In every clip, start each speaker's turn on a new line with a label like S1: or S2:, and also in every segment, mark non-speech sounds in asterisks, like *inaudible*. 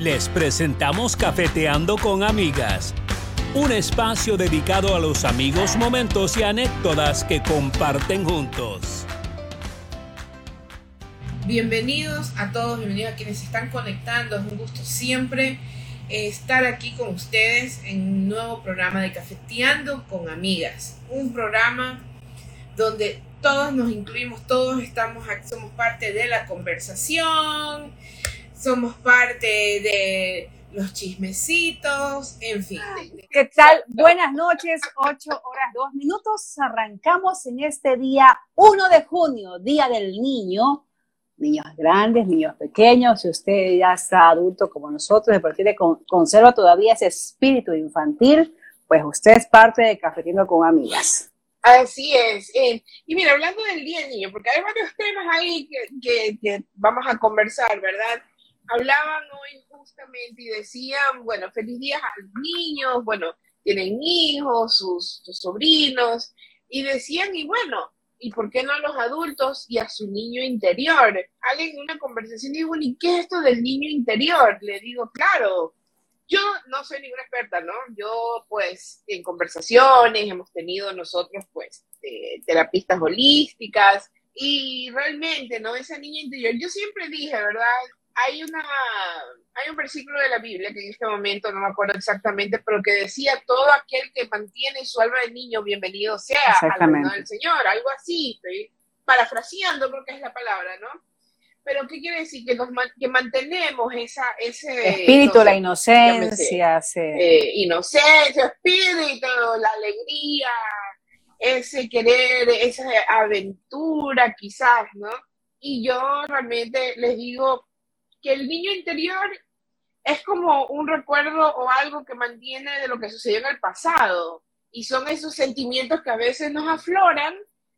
S1: Les presentamos Cafeteando con Amigas, un espacio dedicado a los amigos, momentos y anécdotas que comparten juntos.
S2: Bienvenidos a todos, bienvenidos a quienes se están conectando. Es un gusto siempre estar aquí con ustedes en un nuevo programa de Cafeteando con Amigas. Un programa donde todos nos incluimos, todos estamos, somos parte de la conversación, somos parte de los chismecitos, en fin.
S3: ¿Qué tal? Buenas noches, 8 horas 2 minutos. Arrancamos en este día 1 de junio, Día del Niño. Niños grandes, niños pequeños, si usted ya está adulto como nosotros, de partir de conserva todavía ese espíritu infantil, pues usted es parte de Cafetino con Amigas.
S2: Así es. Eh, y mira, hablando del Día del Niño, porque hay varios temas ahí que, que, vamos a conversar, ¿verdad? Hablaban hoy justamente y decían, bueno, feliz día a los niños, bueno, tienen hijos, sus, sus sobrinos, y decían, y bueno, ¿y por qué no a los adultos y a su niño interior? Alguien en una conversación dijo, ¿y qué es esto del niño interior? Le digo, claro, yo no soy ninguna experta, ¿no? Yo, pues, en conversaciones hemos tenido nosotros, pues, eh, terapistas holísticas y realmente, ¿no? Esa niña interior, yo siempre dije, ¿verdad? Hay una, hay un versículo de la Biblia que en este momento no me acuerdo exactamente, pero que decía, todo aquel que mantiene su alma de niño, bienvenido sea al reino del Señor, algo así, estoy parafraseando creo que es la palabra, ¿no? Pero ¿qué quiere decir? Que, nos, que mantenemos esa, ese...
S3: Espíritu, la inocencia.
S2: Eh, inocencia, espíritu, la alegría, ese querer, esa aventura quizás, ¿no? Y yo realmente les digo que el niño interior es como un recuerdo o algo que mantiene de lo que sucedió en el pasado. Y son esos sentimientos que a veces nos afloran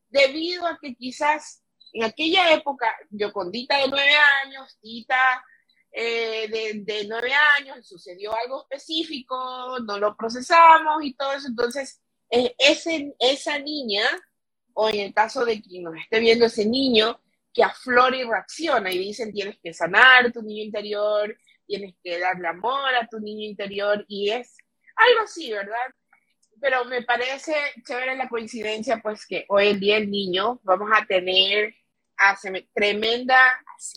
S2: debido a que quizás en aquella época, yo con Dita de nueve años, Tita eh, de, nueve años, sucedió algo específico, no lo procesamos y todo eso. Entonces, eh, ese, esa niña, o en el caso de quien nos esté viendo ese niño, que aflora y reacciona y dicen tienes que sanar tu niño interior, tienes que darle amor a tu niño interior y es algo así, ¿verdad? Pero me parece chévere la coincidencia, pues que hoy en día el niño vamos a tener tremenda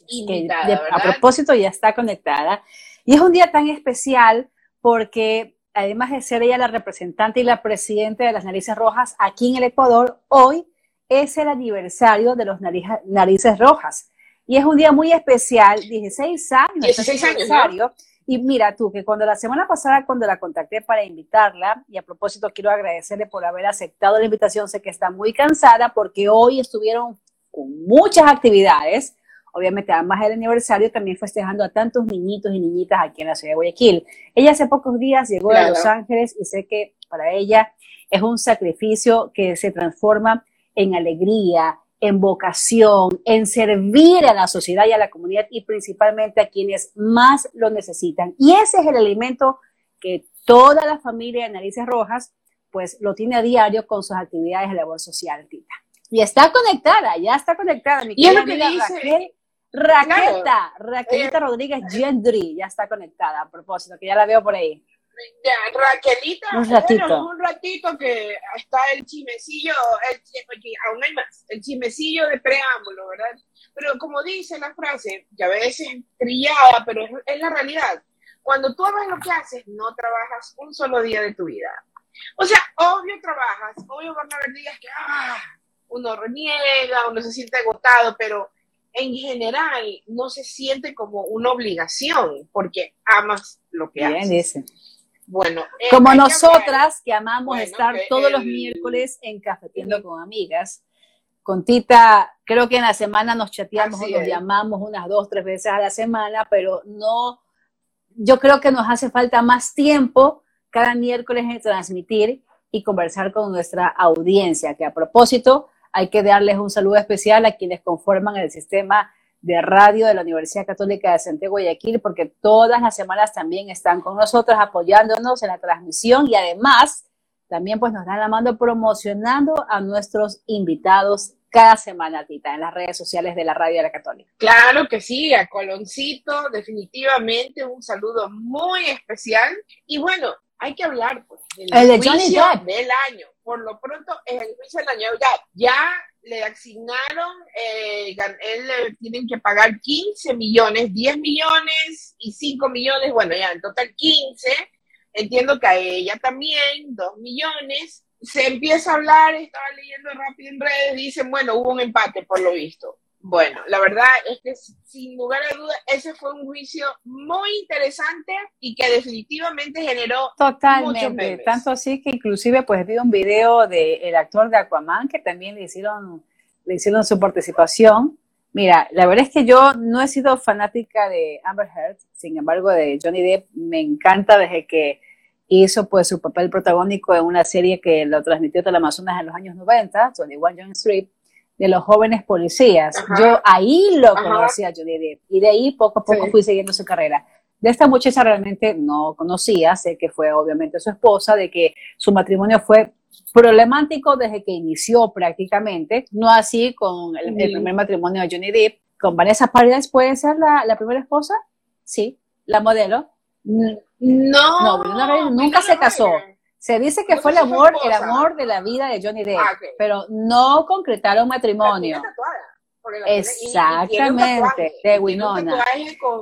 S2: invitada.
S3: a propósito, ya está conectada. Y es un día tan especial porque además de ser ella la representante y la presidenta de las Narices Rojas aquí en el Ecuador, hoy es el aniversario de los Narices Rojas. Y es un día muy especial, 16 años,
S2: 16 aniversario.
S3: Y mira tú, que cuando la semana pasada, cuando la contacté para invitarla, y a propósito quiero agradecerle por haber aceptado la invitación, sé que está muy cansada porque hoy estuvieron con muchas actividades. Obviamente, además del aniversario, también festejando a tantos niñitos y niñitas aquí en la ciudad de Guayaquil. Ella hace pocos días llegó a Los Ángeles y sé que para ella es un sacrificio que se transforma en alegría, en vocación, en servir a la sociedad y a la comunidad y principalmente a quienes más lo necesitan. Y ese es el alimento que toda la familia de Narices Rojas pues lo tiene a diario con sus actividades de labor social, Tita. Y está conectada, ya está conectada. Mi querida amiga Raquel, Raqueta, Raquelita Rodríguez Gendry, ya está conectada a propósito, que ya la veo por ahí.
S2: Raquelita,
S3: un ratito.
S2: un ratito que está el chimecillo, el, aún hay más, el chimecillo de preámbulo, ¿verdad? Pero como dice la frase, que a veces trillada, pero es, es la realidad. Cuando tú amas lo que haces, no trabajas un solo día de tu vida. O sea, obvio trabajas, obvio van a haber días que, ah, uno reniega, uno se siente agotado, pero en general no se siente como una obligación porque amas lo que Bien, Dice. Bueno,
S3: eh, como nosotras que, amamos estar todos los miércoles en Cafetiendo con Amigas. Con Tita, creo que en la semana nos chateamos o nos llamamos unas dos, tres veces a la semana, pero no, yo creo que nos hace falta más tiempo cada miércoles en transmitir y conversar con nuestra audiencia, que a propósito, hay que darles un saludo especial a quienes conforman el sistema de radio de la Universidad Católica de Santiago Guayaquil, porque todas las semanas también están con nosotros apoyándonos en la transmisión y además también pues nos dan la mano promocionando a nuestros invitados cada semana, Tita, en las redes sociales de la Radio de la Católica.
S2: Claro que sí, a Coloncito, definitivamente un saludo muy especial. Y bueno, hay que hablar pues, del
S3: El de
S2: juicio
S3: Johnny Depp.
S2: del año. Por lo pronto, es el juicio del año. Ya, ya le asignaron, eh, él le tienen que pagar 15 millones, 10 millones y 5 millones, bueno, ya en total 15. Entiendo que a ella también, 2 millones. Se empieza a hablar, estaba leyendo rápido en redes, dicen, bueno, hubo un empate por lo visto. Bueno, la verdad es que sin lugar a dudas, ese fue un juicio muy interesante y que definitivamente generó Muchos
S3: Totalmente,
S2: memes.
S3: tanto así que inclusive pues vi un video del actor de Aquaman que también le hicieron, le hicieron su participación. Mira, la verdad es que yo no he sido fanática de Amber Heard, sin embargo de Johnny Depp me encanta desde que hizo pues su papel protagónico en una serie que lo transmitió Teleamazonas en los años 90, 21 Jump Street, de los jóvenes policías.
S2: Ajá.
S3: Yo ahí lo
S2: Ajá.
S3: conocí a Johnny Depp y de ahí poco a poco
S2: Sí.
S3: fui siguiendo su carrera. De esta muchacha realmente no conocía, sé que fue obviamente su esposa, de que su matrimonio fue problemático desde que inició prácticamente, no así con el, primer matrimonio de Johnny Depp. Con Vanessa Paredes puede ser la, la primera esposa, sí, la modelo.
S2: No,
S3: No, Ryder nunca se casó. Se dice que fue el amor, el amor de la vida de Johnny Depp,
S2: Ah,
S3: pero no concretaron matrimonio. Exactamente, de Winona.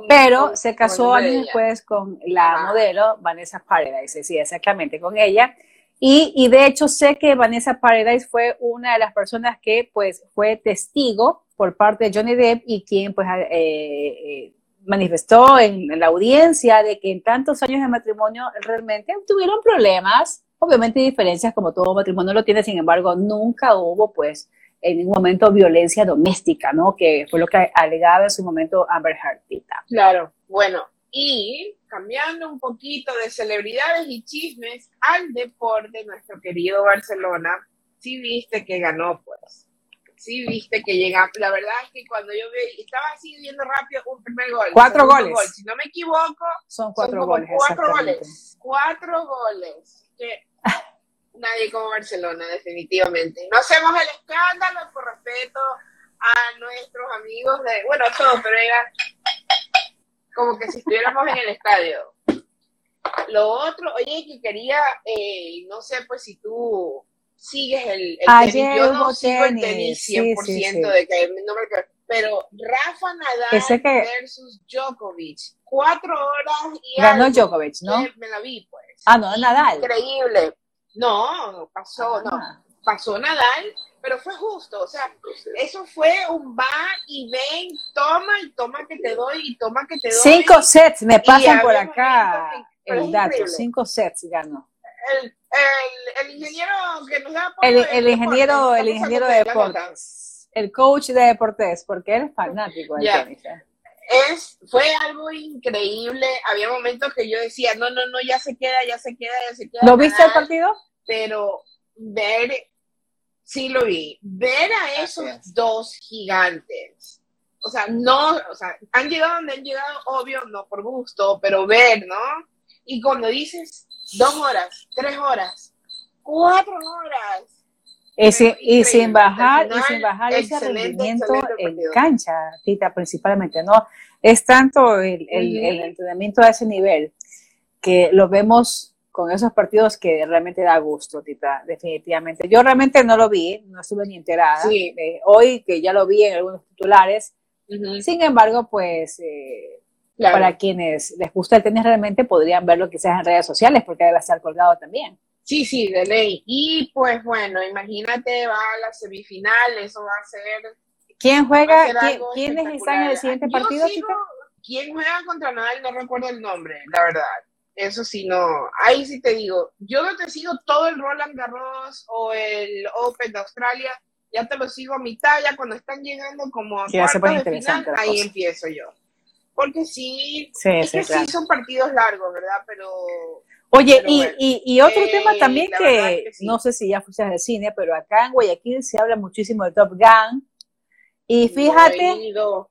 S3: Pero se casó años después con la
S2: Ajá.
S3: modelo Vanessa Paradise, sí, exactamente, con ella. Y, y de hecho sé que Vanessa Paradise fue una de las personas que pues fue testigo por parte de Johnny Depp y quien pues eh, eh, manifestó en, la audiencia de que en tantos años de matrimonio realmente tuvieron problemas, obviamente diferencias como todo matrimonio lo tiene, sin embargo nunca hubo pues en ningún momento violencia doméstica, ¿no? Que fue lo que alegaba en su momento Amber Heard.
S2: Claro, bueno, y cambiando un poquito de celebridades y chismes al deporte, nuestro querido Barcelona, sí viste que ganó, pues. Sí viste que llega. La verdad es que cuando yo vi, estaba así viendo rápido un primer gol.
S3: Cuatro goles.
S2: gol. Si no me equivoco,
S3: Son cuatro goles.
S2: cuatro goles. Cuatro goles. Que *laughs* nadie como Barcelona, definitivamente. No hacemos el escándalo por respeto a nuestros amigos de, bueno, todos, pero era como que si estuviéramos en el estadio. Lo otro, oye, que quería, eh, no sé, pues si tú sigues el, el
S3: Ayer
S2: tenis, yo no sigo el
S3: tenis,
S2: tenis
S3: sí,
S2: 100%
S3: sí, sí.
S2: de que no me pero Rafa Nadal
S3: que-
S2: versus Djokovic, cuatro horas y
S3: Ganó
S2: algo,
S3: Djokovic, ¿no?
S2: Me la vi, pues.
S3: Ah, no, Nadal.
S2: Increíble. No, no pasó, no.
S3: Ah.
S2: Pasó Nadal, pero fue justo. O sea, eso fue un va y ven, toma y toma que te doy y toma que te doy.
S3: Cinco sets me pasan por acá el dato.
S2: increíble.
S3: Cinco sets ganó.
S2: El, el, el ingeniero que nos da
S3: El, el ingeniero, el ingeniero de deportes. El coach de deportes, porque él es fanático del tenis. ¿eh?
S2: es, fue algo increíble. Había momentos que yo decía, no, no, no, ya se queda, ya se queda, ya se queda.
S3: ¿Lo viste el partido?
S2: Pero ver, sí lo vi, ver a esos
S3: Gracias.
S2: dos gigantes. O sea, no, o sea, han llegado donde han llegado, obvio, no por gusto, pero ver, ¿no? Y cuando dices dos horas, tres horas, cuatro horas,
S3: Y, sin-
S2: Pero
S3: y sin bajar, y sin bajar ese rendimiento en cancha, Tita, principalmente, ¿no? Es tanto el, el- entrenamiento a ese nivel que lo vemos con esos partidos que realmente da gusto, Tita, definitivamente. Yo realmente no lo vi, no estuve ni enterada.
S2: Sí.
S3: Eh, hoy que ya lo vi en algunos titulares, sin embargo, pues eh,
S2: claro.
S3: para quienes les gusta el tenis realmente podrían verlo quizás en redes sociales porque debe estar colgado también.
S2: Sí, sí, de ley. Y pues bueno, imagínate, va a la semifinal, eso va a ser.
S3: ¿Quién juega?
S2: ser
S3: ¿Quién-
S2: algo
S3: ¿Quiénes están en el
S2: espectacular.
S3: siguiente partido,
S2: sigo-? ¿Quién juega contra Nadal? No recuerdo el nombre, la verdad. Eso sí, no. Ahí sí te digo. Yo no te sigo todo el Roland Garros o el Open de Australia. Ya te lo sigo a mitad, ya cuando están llegando como a
S3: Sí,
S2: cuartos de final, ahí
S3: cosa.
S2: empiezo yo. Porque sí,
S3: Sí,
S2: es
S3: sí,
S2: que
S3: claro.
S2: sí son partidos largos, ¿verdad? Pero
S3: Oye,
S2: Pero
S3: y,
S2: bueno.
S3: y, y otro
S2: Eh,
S3: tema también que,
S2: es que sí.
S3: no sé si ya fuiste al cine, pero acá en Guayaquil se habla muchísimo de Top Gun. Y
S2: no
S3: fíjate,
S2: he ido.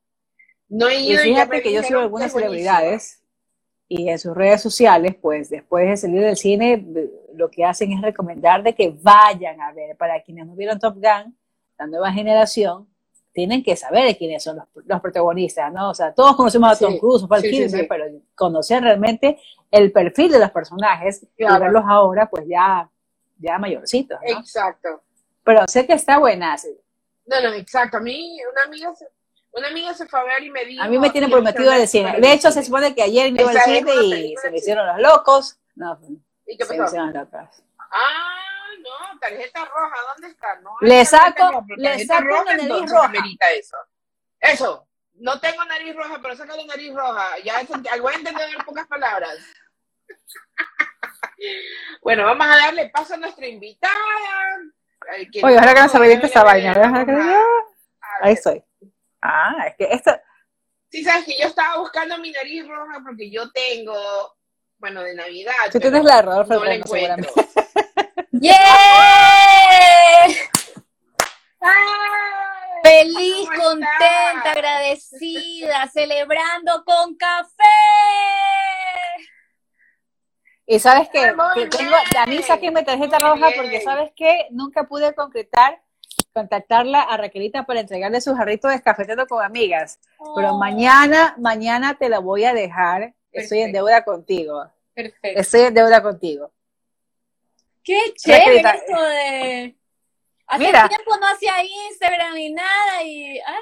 S2: No he
S3: y
S2: ido ya
S3: fíjate que yo sigo algunas celebridades y en sus redes sociales, pues después de salir del cine, lo que hacen es recomendar de que vayan a ver, para quienes no vieron Top Gun, la nueva generación, tienen que saber quiénes son los, protagonistas, ¿no? O sea, todos conocemos a Tom Cruise, o pero conocer realmente el perfil de los personajes y verlos ahora, pues ya, ya mayorcitos, ¿no?
S2: Exacto.
S3: Pero sé que está buena.
S2: No, no, exacto. A mí, una amiga se, una amiga se fue a ver y me dijo...
S3: A mí me tiene prometido el cine. De hecho, se supone que ayer me iba al cine y se me hicieron los locos. No,
S2: ¿Y qué pasó? Se me hicieron locos. Ah, no, tarjeta roja, ¿dónde está? No,
S3: le saco, le saco una nariz roja.
S2: eso. Eso, no tengo nariz roja, pero saco la nariz roja. Ya algo voy a entender en pocas palabras. bueno, vamos a darle paso a nuestra invitada.
S3: Oye, ojalá que no reviente esa vaina. Ahí estoy. Ah, es que esto...
S2: Sí, sabes que yo estaba buscando mi nariz roja porque yo tengo, bueno, de Navidad.
S3: Tú tienes la error, no la encuentro.
S4: ¡Yeah! Feliz, contenta, agradecida, celebrando con café.
S3: Y sabes que, tengo, a mí mi tarjeta roja porque sabes que nunca pude concretar, contactarla a Raquelita para entregarle sus jarritos de cafetero con amigas. Pero oh. mañana, mañana te la voy a dejar. Estoy en deuda contigo. Perfecto. Estoy en deuda contigo.
S4: Qué chévere esto de... Hace Mira, tiempo no hacía Instagram ni nada y... Ah,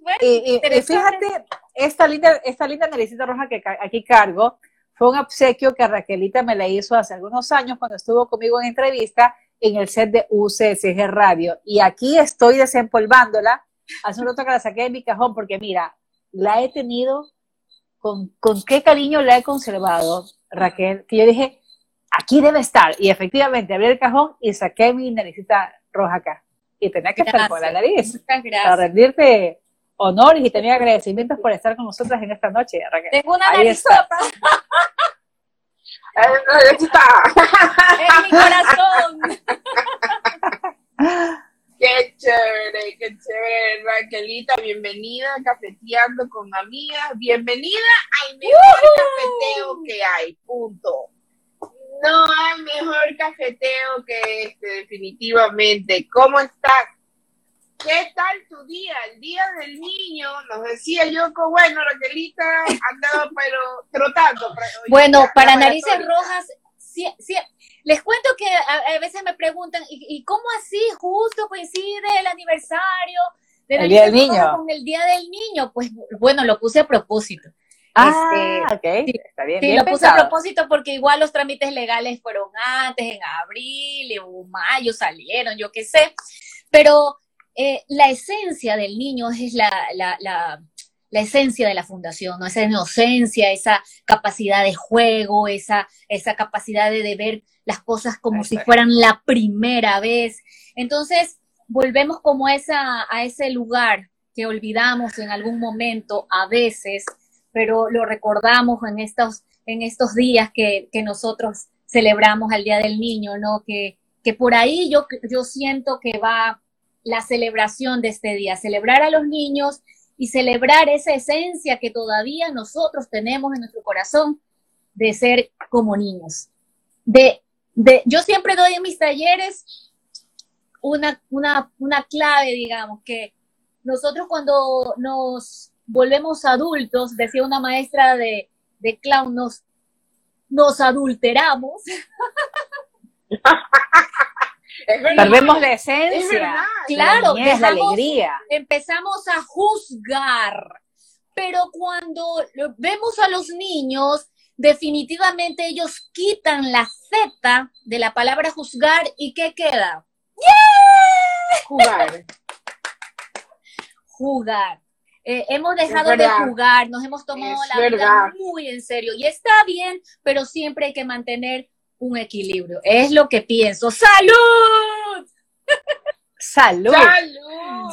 S4: bueno, y,
S3: fíjate, esta linda, esta linda naricita roja que aquí cargo fue un obsequio que Raquelita me la hizo hace algunos años cuando estuvo conmigo en entrevista en el set de UCSG Radio. Y aquí estoy desempolvándola. Hace un rato que la saqué de mi cajón porque mira, la he tenido con, con qué cariño la he conservado, Raquel, que yo dije, aquí debe estar. Y efectivamente abrí el cajón y saqué mi naricita roja acá. Y tenía que estar por la nariz. Muchas gracias. Para rendirte honores y tenía agradecimientos por estar con nosotros en esta noche, Raquel.
S4: Tengo una narizota.
S2: está.
S4: en mi corazón.
S2: Qué chévere, qué chévere, Raquelita. Bienvenida a Cafeteando con Amigas. Bienvenida al mejor cafeteo que hay. Punto. No hay mejor cafeteo que este, definitivamente. ¿Cómo estás? ¿Qué tal tu día? El día del niño, nos decía yo que bueno, Raquelita andaba pero trotando.
S4: bueno, para narices rojas, sí, sí, les cuento que a, veces me preguntan, ¿y, cómo así justo coincide el aniversario
S3: de el día del niño?
S4: con el día del niño? Pues bueno, lo puse a propósito.
S3: Ah, este, ok, está bien. Sí,
S4: lo puse a propósito porque igual los trámites legales fueron antes, en abril o mayo salieron, yo qué sé. Pero eh, la esencia del niño es la, la, la, la, esencia de la fundación, ¿no? esa inocencia, esa capacidad de juego, esa, esa capacidad de, ver las cosas como si fueran la primera vez. Entonces, volvemos como esa, a ese lugar que olvidamos en algún momento a veces pero lo recordamos en estos, en estos días que, que nosotros celebramos el Día del Niño, ¿no? Que, que por ahí yo, yo siento que va la celebración de este día, celebrar a los niños y celebrar esa esencia que todavía nosotros tenemos en nuestro corazón de ser como niños. De, de, yo siempre doy en mis talleres una, una, una clave, digamos, que nosotros cuando nos volvemos adultos, decía una maestra de, de clown, nos, nos adulteramos.
S3: Perdemos la esencia.
S4: Claro,
S3: la, la alegría.
S4: Empezamos a juzgar. Pero cuando vemos a los niños, definitivamente ellos quitan la Z de la palabra juzgar y ¿qué queda?
S2: Jugar.
S4: Jugar. Eh, hemos dejado de jugar, nos hemos tomado la vida muy en serio y está bien, pero siempre hay que mantener un equilibrio. Es lo que pienso. ¡Salud! *laughs*
S3: Salud.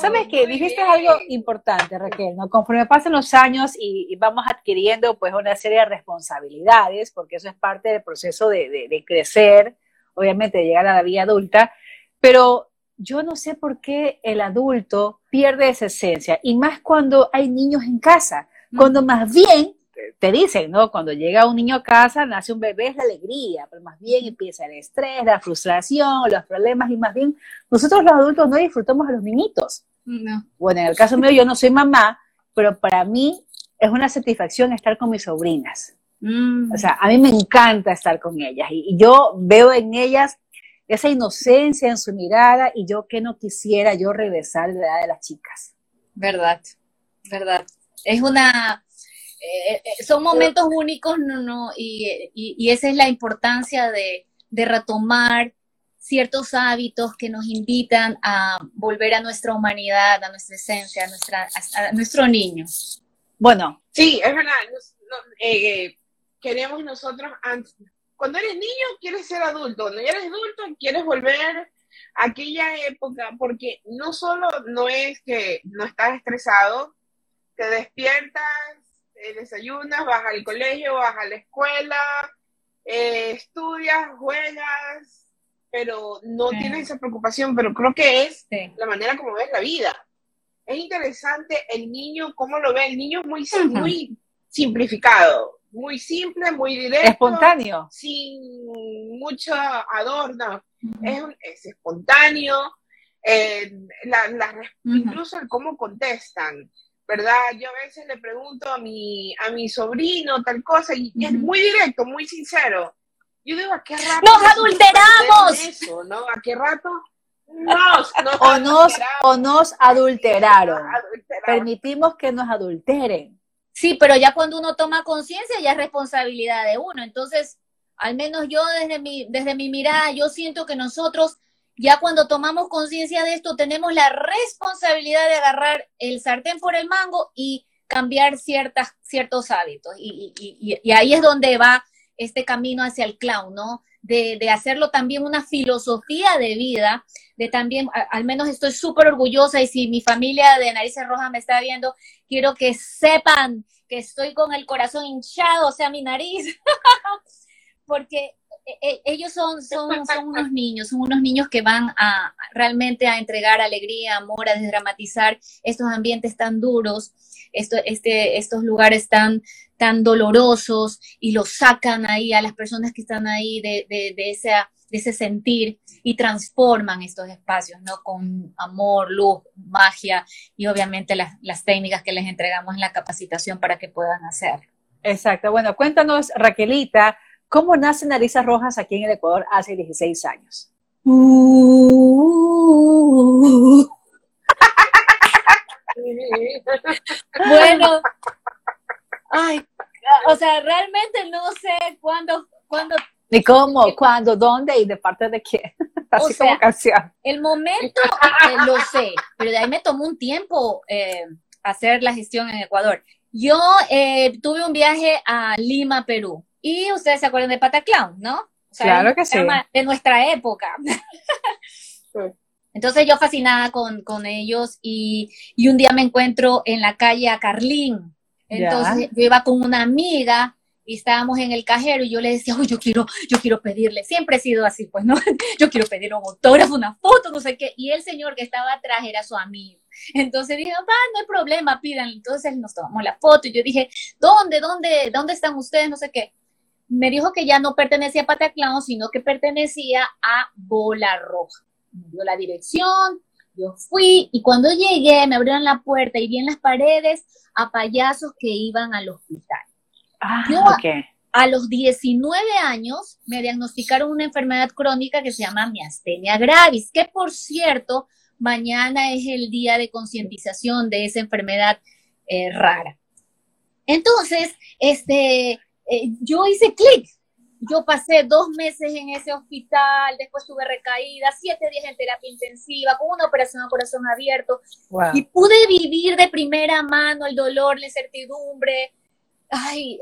S3: ¿Sabes qué? Dijiste algo importante, Raquel, ¿no? Conforme pasan los años y, vamos adquiriendo pues una serie de responsabilidades, porque eso es parte del proceso de, de crecer, obviamente de llegar a la vida adulta, pero yo no sé por qué el adulto pierde esa esencia, y más cuando hay niños en casa, cuando más bien te dicen, ¿no? Cuando llega un niño a casa, nace un bebé, es la alegría, pero más bien empieza el estrés, la frustración, los problemas, y más bien nosotros los adultos no disfrutamos a los niñitos.
S4: No.
S3: Bueno, en el caso mío, yo no soy mamá, pero para mí es una satisfacción estar con mis sobrinas.
S4: Mm.
S3: O sea, a mí me encanta estar con ellas y, y yo veo en ellas esa inocencia en su mirada y yo que no quisiera yo regresar a la edad de las chicas.
S4: Verdad, verdad. Es una, eh, eh, son momentos únicos, no, no, y, y- y esa es la importancia de, de retomar ciertos hábitos que nos invitan a volver a nuestra humanidad, a nuestra esencia, a, nuestra, a, a nuestro niño.
S3: Bueno,
S2: Sí, es verdad. nos- no, eh, queremos nosotros, antes- cuando eres niño, quieres ser adulto. Cuando ya eres adulto, quieres volver a aquella época, porque no solo no es que no estás estresado, te despiertas, eh, desayunas, vas al colegio, vas a la escuela, eh, estudias, juegas, pero no
S4: Sí.
S2: tienes esa preocupación, pero creo que es
S4: Sí.
S2: la manera como ves la vida. Es interesante el niño, cómo lo ve. El niño es muy,
S3: Ujú.
S2: muy simplificado, muy simple, muy directo,
S3: espontáneo.
S2: sin mucho adorno. Es, un- es espontáneo, eh, la- incluso el cómo contestan, ¿verdad? Yo a veces le pregunto a mi, a mi sobrino tal cosa y es muy directo, muy sincero. Yo digo, ¿a qué rato?
S4: ¡Nos adulteramos!
S2: Eso, ¿no? ¿A qué rato? Nos, nos
S3: O nos, o nos adulteraron. Permitimos que nos adulteren.
S4: Sí, pero ya cuando uno toma conciencia ya es responsabilidad de uno. Entonces, al menos yo desde mi, desde mi mirada, yo siento que nosotros ya cuando tomamos conciencia de esto tenemos la responsabilidad de agarrar el sartén por el mango y cambiar ciertas, ciertos hábitos. Y, y- y- y ahí es donde va este camino hacia el clown, ¿no? De, de hacerlo también una filosofía de vida, de también, al menos estoy súper orgullosa y si mi familia de Narices Rojas me está viendo, quiero que sepan que estoy con el corazón hinchado, o sea, mi nariz, *laughs* porque eh, eh, ellos son, son, son unos niños, son unos niños que van a realmente a entregar alegría, amor, a desdramatizar estos ambientes tan duros, esto, este, estos lugares tan, tan dolorosos y los sacan ahí a las personas que están ahí de, de, de, esa, de ese sentir y transforman estos espacios, ¿no? Con amor, luz, magia y obviamente las, las técnicas que les entregamos en la capacitación para que puedan hacer.
S3: Exacto. Bueno, cuéntanos, Raquelita, ¿cómo nace Narices Rojas aquí en el Ecuador hace 16 años? *laughs*
S4: Bueno, ay, o sea, realmente no sé cuándo, cuándo,
S3: ¿Y cómo, cuándo, dónde y de parte de quién? *laughs* Así
S4: O sea,
S3: como canción.
S4: el momento eh, lo sé, pero de ahí me tomó un tiempo eh, hacer la gestión en Ecuador. Yo eh, tuve un viaje a Lima, Perú, y ustedes se acuerdan de Pataclown, ¿no? O sea,
S3: Claro que sí.
S4: De nuestra época. *laughs*
S2: Sí.
S4: Entonces yo fascinada con, con ellos y, y un día me encuentro en la calle a Carlín. Entonces yo iba con una amiga y estábamos en el cajero y yo le decía, oh, yo quiero, yo quiero pedirle, siempre he sido así, pues, ¿no? *laughs* Yo quiero pedir un autógrafo, una foto, no sé qué. Y el señor que estaba atrás era su amigo. Entonces dije, va, no hay problema, pidan. Entonces nos tomamos la foto y yo dije, ¿dónde, dónde, dónde están ustedes? No sé qué. Me dijo que ya no pertenecía a Pataclown, sino que pertenecía a Bola Roja. Me dio la dirección, yo fui y cuando llegué me abrieron la puerta y vi en las paredes a payasos que iban al hospital.
S3: Ah,
S4: Yo-. A los 19 años me diagnosticaron una enfermedad crónica que se llama miastenia gravis, que por cierto, mañana es el día de concientización de esa enfermedad eh, rara. Entonces, este, eh, yo hice clic. Yo pasé dos meses en ese hospital, después tuve recaída, siete días en terapia intensiva, con una operación a corazón abierto,
S3: Wow.
S4: y pude vivir de primera mano el dolor, la incertidumbre. Ay,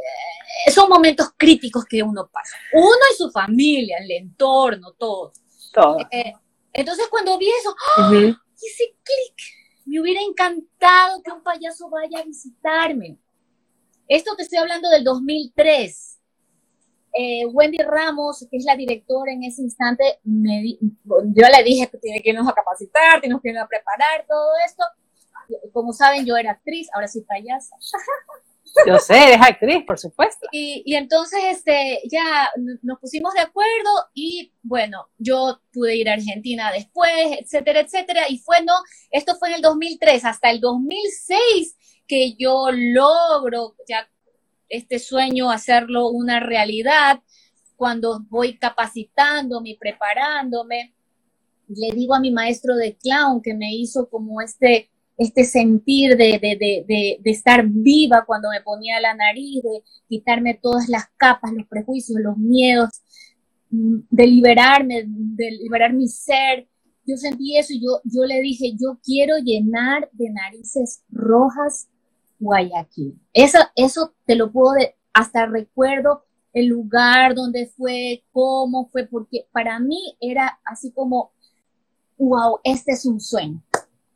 S4: eh, son momentos críticos que uno pasa. Uno y su familia, el entorno, todo.
S3: Todo.
S4: Eh, entonces cuando vi eso,
S3: Ujú.
S4: hice clic. Me hubiera encantado que un payaso vaya a visitarme. Esto te estoy hablando del 2003. Eh, Wendy Ramos, que es la directora en ese instante, me di- yo le dije que tiene que irnos a capacitar, tenemos que irnos a preparar todo esto. Como saben, yo era actriz, ahora soy payasa. *laughs*
S3: Yo sé, eres actriz, por supuesto.
S4: Y, y, entonces este, ya nos pusimos de acuerdo y bueno, yo pude ir a Argentina después, etcétera, etcétera. Y fue, no, esto fue en el 2003, hasta el 2006 que yo logro ya este sueño hacerlo una realidad cuando voy capacitándome, preparándome. Le digo a mi maestro de clown que me hizo como este este sentir de, de, de, de, estar viva cuando me ponía la nariz, de quitarme todas las capas, los prejuicios, los miedos, de liberarme, de liberar mi ser. Yo sentí eso y yo, yo le dije, yo quiero llenar de narices rojas Guayaquil. Eso, eso te lo puedo, hasta recuerdo el lugar donde fue, cómo fue, porque para mí era así como, wow, este es un sueño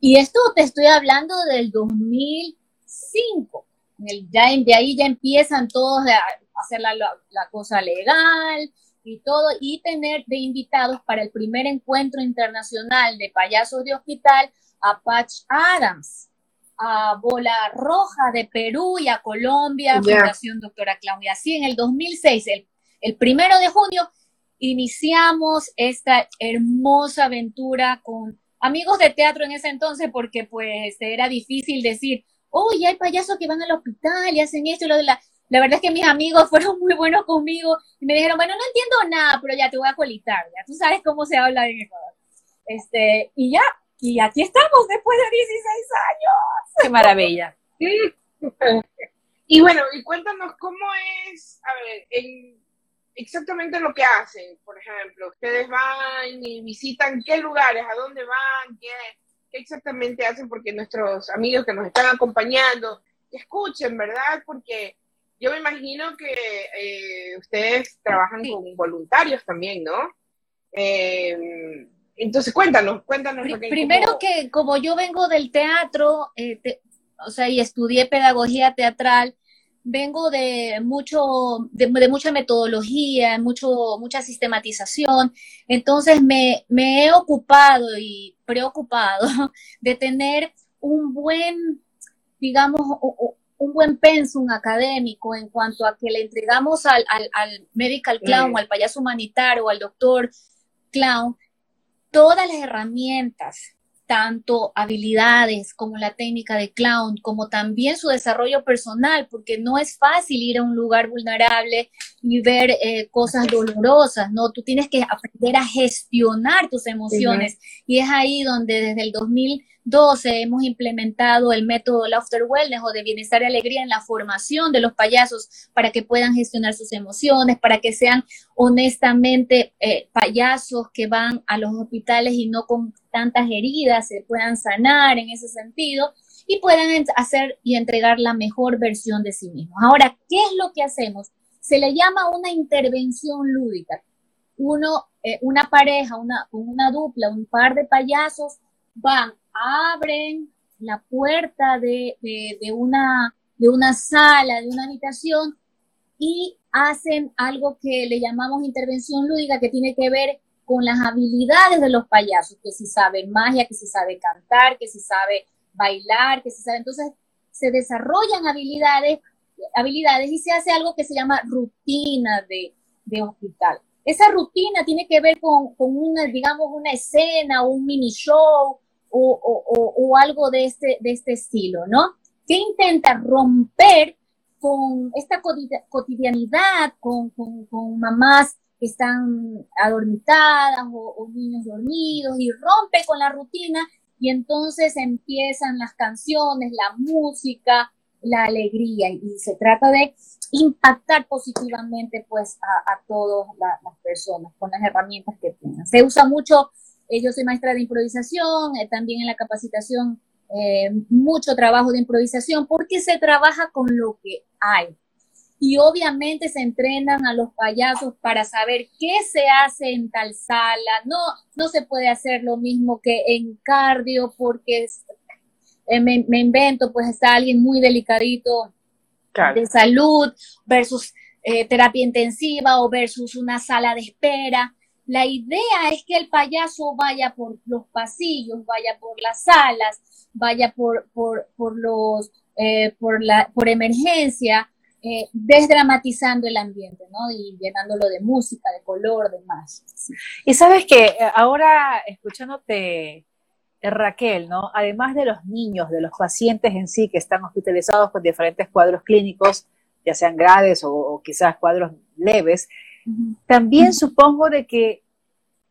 S4: y esto te estoy hablando del 2005. El, ya de ahí ya empiezan todos a hacer la, la, cosa legal y todo, y tener de invitados para el primer encuentro internacional de payasos de hospital a Patch Adams, a Bola Roja de Perú y a Colombia, Fundación Doctora. Y así en el 2006, el, el primero de junio, iniciamos esta hermosa aventura con amigos de teatro en ese entonces porque pues era difícil decir, oye, hay payasos que van al hospital y hacen esto y lo de la... La verdad es que mis amigos *laughs* fueron muy buenos conmigo y me dijeron, bueno, no entiendo nada, pero ya te voy a colitar, ya tú sabes cómo se habla en Ecuador. Este, y ya, y aquí estamos después de 16 años.
S3: Qué maravilla.
S2: y bueno, y cuéntanos cómo es, a ver, en exactamente lo que hacen, por ejemplo. Ustedes van y visitan qué lugares, a dónde van, qué, exactamente hacen, porque nuestros amigos que nos están acompañando escuchen, ¿verdad? Porque yo me imagino que eh, ustedes trabajan con voluntarios también, ¿no? Eh, entonces, cuéntanos, cuéntanos.
S4: Primero que como yo vengo del teatro, eh, o sea, y estudié pedagogía teatral, vengo de mucho, de, mucha metodología, mucho, mucha sistematización. Entonces me, me he ocupado y preocupado *laughs* de tener un buen, digamos, un buen pensum académico en cuanto a que le entregamos al, al, al medical clown, al payaso humanitario, al doctor clown, todas las herramientas tanto habilidades como la técnica de clown, como también su desarrollo personal, porque no es fácil ir a un lugar vulnerable y ver eh, cosas dolorosas, ¿no? Tú tienes que aprender a gestionar tus emociones y es ahí donde desde el 2000 12 hemos implementado el método Laughter Wellness o de bienestar y alegría en la formación de los payasos para que puedan gestionar sus emociones, para que sean honestamente eh, payasos que van a los hospitales y no con tantas heridas, se puedan sanar en ese sentido y puedan hacer y entregar la mejor versión de sí mismos. Ahora, ¿qué es lo que hacemos? Se le llama una intervención lúdica. Uno, eh, una pareja, una, una dupla, un par de payasos van abren la puerta de, una, de una sala, de una habitación y hacen algo que le llamamos intervención lúdica que tiene que ver con las habilidades de los payasos, que si sabe magia, que si sabe cantar, que si sabe bailar, que si sabe. Entonces, se desarrollan habilidades, habilidades y se hace algo que se llama rutina de, hospital. Esa rutina tiene que ver con, con, una, digamos, una escena, un mini show, o, algo de este, de este estilo, ¿no? Que intenta romper con esta cotidianidad, con, mamás que están adormitadas o, niños dormidos y rompe con la rutina y entonces empiezan las canciones, la música, la alegría y se trata de impactar positivamente pues a, todas las personas con las herramientas que tengan. Se usa mucho eh, yo soy maestra de improvisación, eh, también en la capacitación, eh, mucho trabajo de improvisación, porque se trabaja con lo que hay. Y obviamente se entrenan a los payasos para saber qué se hace en tal sala. No, no se puede hacer lo mismo que en cardio porque me, invento, pues está alguien muy delicadito de salud versus terapia intensiva o versus una sala de espera. La idea es que el payaso vaya por los pasillos, vaya por las salas, vaya por, por, por los, eh, por, la, por emergencia, eh, desdramatizando el ambiente, ¿no? Y llenándolo de música, de color, de más.
S3: Y sabes que ahora escuchándote, Raquel, ¿no? Además de los niños, de los pacientes en sí que están hospitalizados con diferentes cuadros clínicos, ya sean graves o, quizás cuadros leves, también supongo de que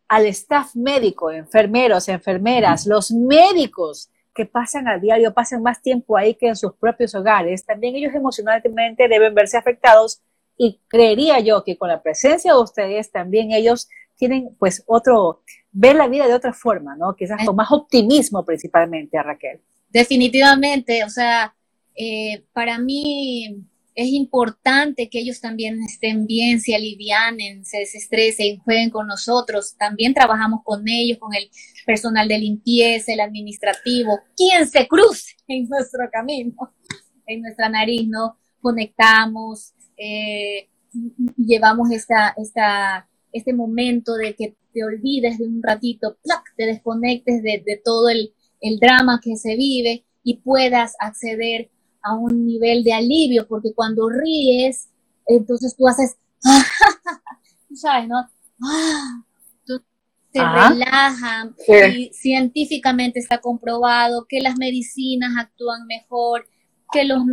S3: al staff médico, enfermeros, enfermeras, los médicos que pasan a diario, pasan más tiempo ahí que en sus propios hogares, también ellos emocionalmente deben verse afectados y creería yo que con la presencia de ustedes también ellos tienen pues otro, ver la vida de otra forma, ¿no? Quizás con más optimismo principalmente a Raquel.
S4: Definitivamente, o sea, eh, para mí es importante que ellos también estén bien, se alivianen, se desestresen, jueguen con nosotros. También trabajamos con ellos, con el personal de limpieza, el administrativo, quien se cruce en nuestro camino, en nuestra nariz, ¿no? Conectamos, eh, llevamos esta, esta, este momento de que te olvides de un ratito, te desconectes de, de todo el, el drama que se vive y puedas acceder a un nivel de alivio, porque cuando ríes, entonces tú haces, tú *laughs* sabes, ¿no? Ah, tú te relajan y científicamente está comprobado que las medicinas actúan mejor, que los,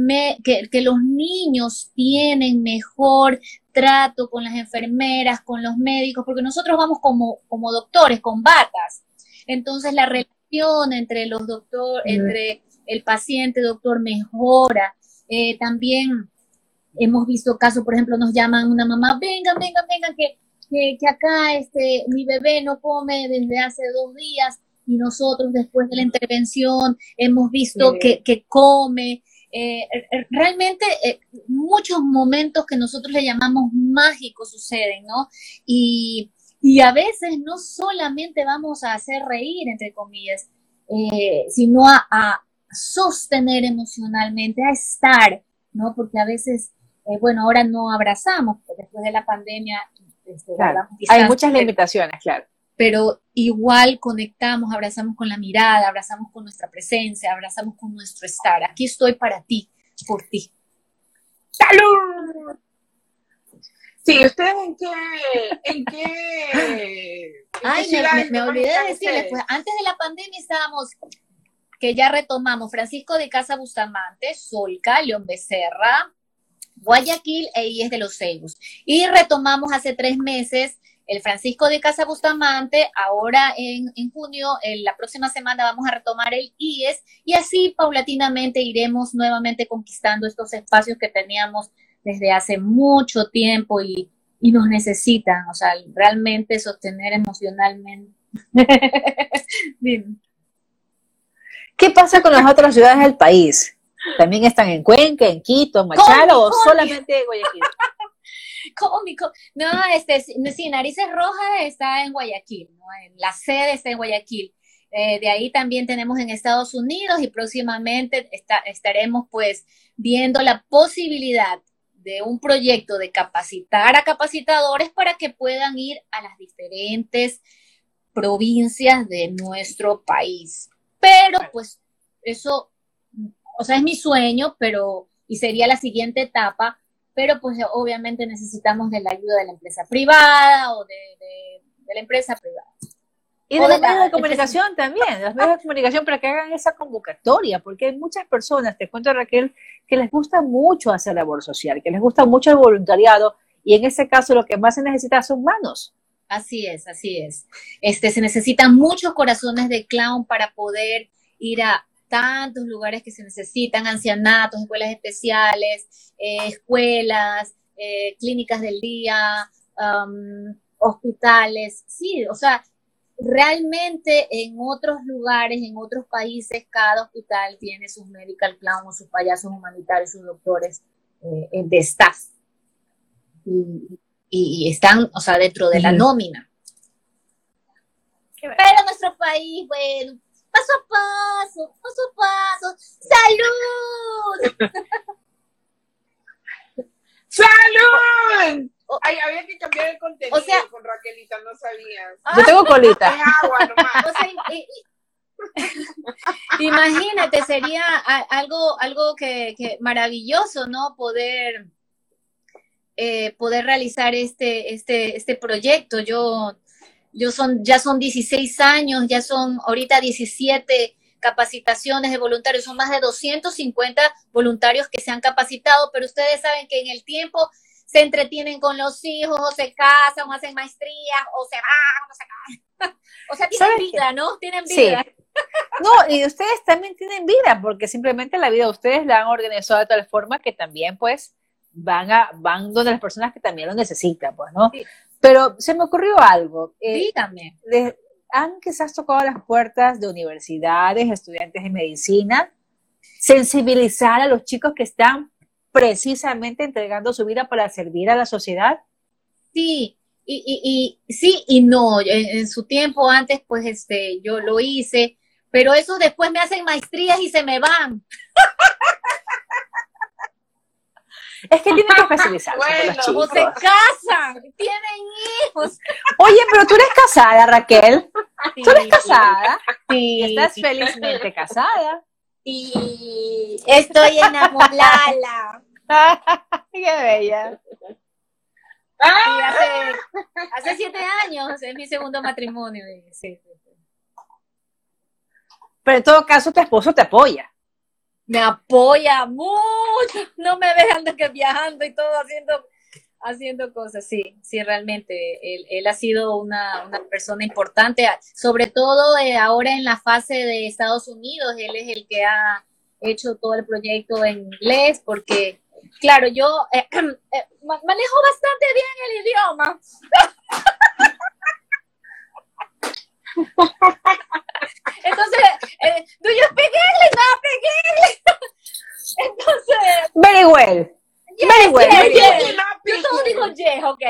S4: que, los niños tienen mejor trato con las enfermeras, con los médicos, porque nosotros vamos como, como doctores, con batas. Entonces la relación entre los doctores, entre el paciente, doctor, mejora. Eh, también hemos visto casos, por ejemplo, nos llaman una mamá, vengan, vengan, vengan, que, que, acá este, mi bebé no come desde hace dos días y nosotros después de la intervención hemos visto que, que, come. Eh, realmente eh, muchos momentos que nosotros le llamamos mágicos suceden, ¿no? Y, y a veces no solamente vamos a hacer reír, entre comillas, sino a, sostener emocionalmente, a estar, ¿no? Porque a veces, eh, bueno, ahora no abrazamos, después de la pandemia
S3: este, hay muchas limitaciones, claro.
S4: Pero igual conectamos, abrazamos con la mirada, abrazamos con nuestra presencia, abrazamos con nuestro estar. Aquí estoy para ti, por ti.
S2: ¡Salud! Sí, ¿ustedes en qué? ¿En qué?
S4: Ay, me, me, olvidé de decirles, pues antes de la pandemia estábamos que ya retomamos Francisco de Casa Bustamante, Solca, León Becerra, Guayaquil e IES de los Ceibos. Y retomamos hace tres meses el Francisco de Casa Bustamante, ahora en, junio, en la próxima semana vamos a retomar el IES y así paulatinamente iremos nuevamente conquistando estos espacios que teníamos desde hace mucho tiempo y, y nos necesitan, o sea, realmente sostener emocionalmente. *laughs*
S3: ¿Qué pasa con las otras ciudades del país? ¿También están en Cuenca, en Quito, en Machala o solamente Guayaquil? *laughs* *laughs*
S4: Cómico. No, este, sí, Narices Rojas está en Guayaquil, ¿no? la sede está en Guayaquil. Eh, de ahí también tenemos en Estados Unidos y próximamente estaremos pues viendo la posibilidad de un proyecto de capacitar a capacitadores para que puedan ir a las diferentes provincias de nuestro país. Pero pues eso, o sea, es mi sueño, pero, y sería la siguiente etapa, pero pues obviamente necesitamos de la ayuda de la empresa privada o de, la empresa privada.
S3: Y de los medios de comunicación también, los medios de comunicación para que hagan esa convocatoria, porque hay muchas personas, te cuento Raquel, que les gusta mucho hacer labor social, que les gusta mucho el voluntariado, y en ese caso lo que más se necesita son manos.
S4: Así es, así es. Este, se necesitan muchos corazones de clown para poder ir a tantos lugares que se necesitan, ancianatos, escuelas especiales, eh, escuelas, eh, clínicas del día, hospitales. Sí, o sea, realmente en otros lugares, en otros países, cada hospital tiene sus medical clown, sus payasos humanitarios, sus doctores eh, de staff. Y, y, están, o sea, dentro de la nómina. Pero nuestro país, bueno, paso a paso, paso a paso. ¡Salud! *laughs*
S2: ¡Salud! Ay, había que cambiar el contenido o sea, con Raquelita, no sabías.
S3: Yo tengo colita.
S2: Es agua nomás. O sea, *laughs*
S4: Imagínate, sería algo, algo que, maravilloso, ¿no? Poder, eh, poder realizar este, este, este proyecto. Yo, yo son, ya son 16 años, ya son ahorita 17 capacitaciones de voluntarios, son más de 250 voluntarios que se han capacitado, pero ustedes saben que en el tiempo se entretienen con los hijos, o se casan, o hacen maestrías, o se van, o se casan. *laughs* o sea, tienen vida, ¿no? Tienen vida. *laughs*
S3: No, y ustedes también tienen vida, porque simplemente la vida de ustedes la han organizado de tal forma que también, pues, van a, van donde las personas que también lo necesitan, pues, ¿no? Pero se me ocurrió algo.
S4: Eh, Dígame.
S3: han quizás tocado las puertas de universidades, estudiantes de medicina, sensibilizar a los chicos que están precisamente entregando su vida para servir a la sociedad?
S4: Sí, y, y, sí y no. En, su tiempo antes, pues este, yo lo hice, pero eso después me hacen maestrías y se me van. *laughs*
S3: Es que tienen que especializarse.
S4: o se casan, tienen hijos.
S3: Oye, pero tú eres casada, Raquel. tú eres casada. Sí. Estás felizmente casada.
S4: Y estoy enamorada. *laughs*
S3: Qué bella.
S4: hace, hace, siete años es mi segundo matrimonio.
S3: Pero en todo caso, tu esposo te apoya.
S4: Me apoya mucho. No me dejan de que viajando y todo haciendo haciendo cosas, sí, sí, realmente. Él, ha sido una, persona importante, sobre todo eh, ahora en la fase de Estados Unidos, él es el que ha hecho todo el proyecto en inglés, porque, claro, yo eh, *clears throat* eh, manejo bastante bien el idioma. *laughs* Entonces, ¿do you speak English? No, speak English. *laughs* Entonces.
S3: Very well.
S4: Very well. Yo todo digo yes, ok,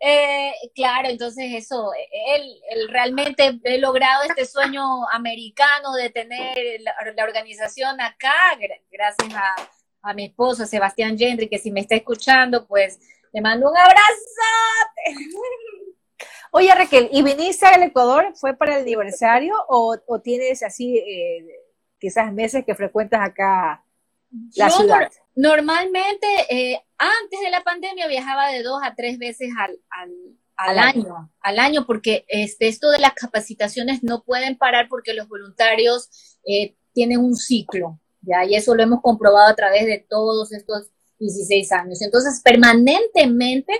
S4: Eh, claro, entonces eso, él, él, realmente he logrado este sueño americano de tener la, organización acá, gracias a, a, mi esposo Sebastián Gendry, que si me está escuchando, pues le mando un abrazo. *laughs*
S3: Oye Raquel, ¿y viniste al Ecuador? ¿Fue para el aniversario o, o tienes así eh, quizás meses que frecuentas acá la ciudad?
S4: Normalmente, eh, antes de la pandemia viajaba de dos a tres veces al, al, año, al año, porque este, esto de las capacitaciones no pueden parar porque los voluntarios eh, tienen un ciclo, ¿ya? Y eso lo hemos comprobado a través de todos estos 16 años. Entonces, permanentemente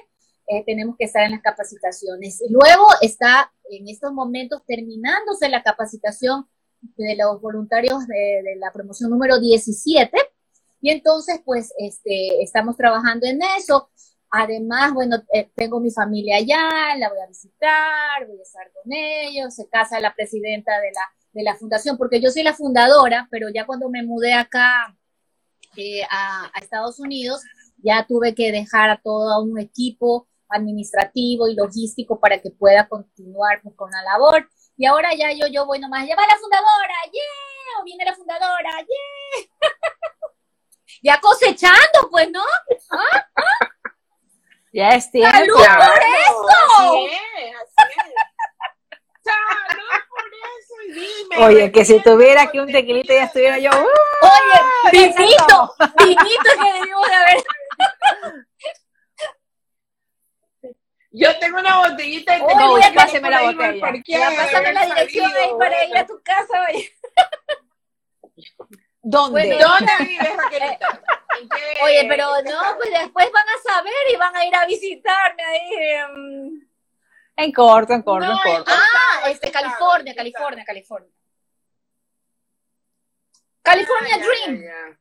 S4: eh, tenemos que estar en las capacitaciones. Y luego está en estos momentos terminándose la capacitación de los voluntarios de, de la promoción número 17 y entonces, pues, este, estamos trabajando en eso. Además, bueno, eh, tengo mi familia allá, la voy a visitar, voy a estar con ellos, se casa la presidenta de la, de la fundación, porque yo soy la fundadora, pero ya cuando me mudé acá eh, a, Estados Unidos, ya tuve que dejar a todo un equipo administrativo y logístico para que pueda continuar pues, con la labor. Y ahora ya yo, yo voy nomás, ya va la fundadora, yeah, o viene la fundadora, yeah. *laughs* ya cosechando, pues, ¿no? ¿Ah? *laughs* ¿Ah?
S3: Ya es tiempo.
S4: ¡Salud por eso!
S2: Así es, así es. ¡Salud por eso! Y dime.
S3: Oye, que si tuviera aquí un tequilito ya estuviera yo. ¡uh!
S4: Oye, *laughs* vinito, vinito que debimos de haber.
S2: Yo tengo una botellita de
S4: tequila. Oye, pásame la botella. Ya, pásame la dirección ahí para ir a tu casa, oye.
S3: ¿Dónde?
S2: ¿Dónde *laughs* vives, Raquelita?
S4: Oye, pero no, pues después van a saber y van a ir a visitarme ahí.
S3: En corto, en corto, en corto.
S4: Ah, este, California, California, California. California ah, Dream.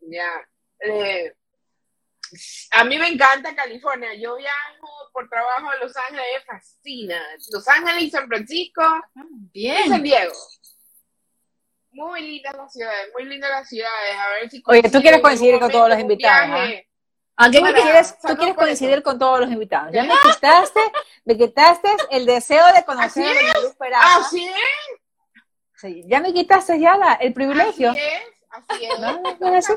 S2: Ya, eh, a mí me encanta California. Yo viajo por trabajo a Los Ángeles, me fascina. Los Ángeles y San Francisco.
S4: Bien.
S2: Y San Diego. Muy lindas las ciudades, muy lindas las ciudades. A ver si
S3: Oye, tú quieres coincidir con todos los invitados. ¿Ah? ¿Qué quieres, tú quieres coincidir con todos los invitados. Ya me quitaste, me quitaste el deseo de conocer a
S2: Doña Luz Peraza. Así es.
S3: Sí, ya me quitaste ya la, el privilegio.
S2: Así es, así es. ¿No? así?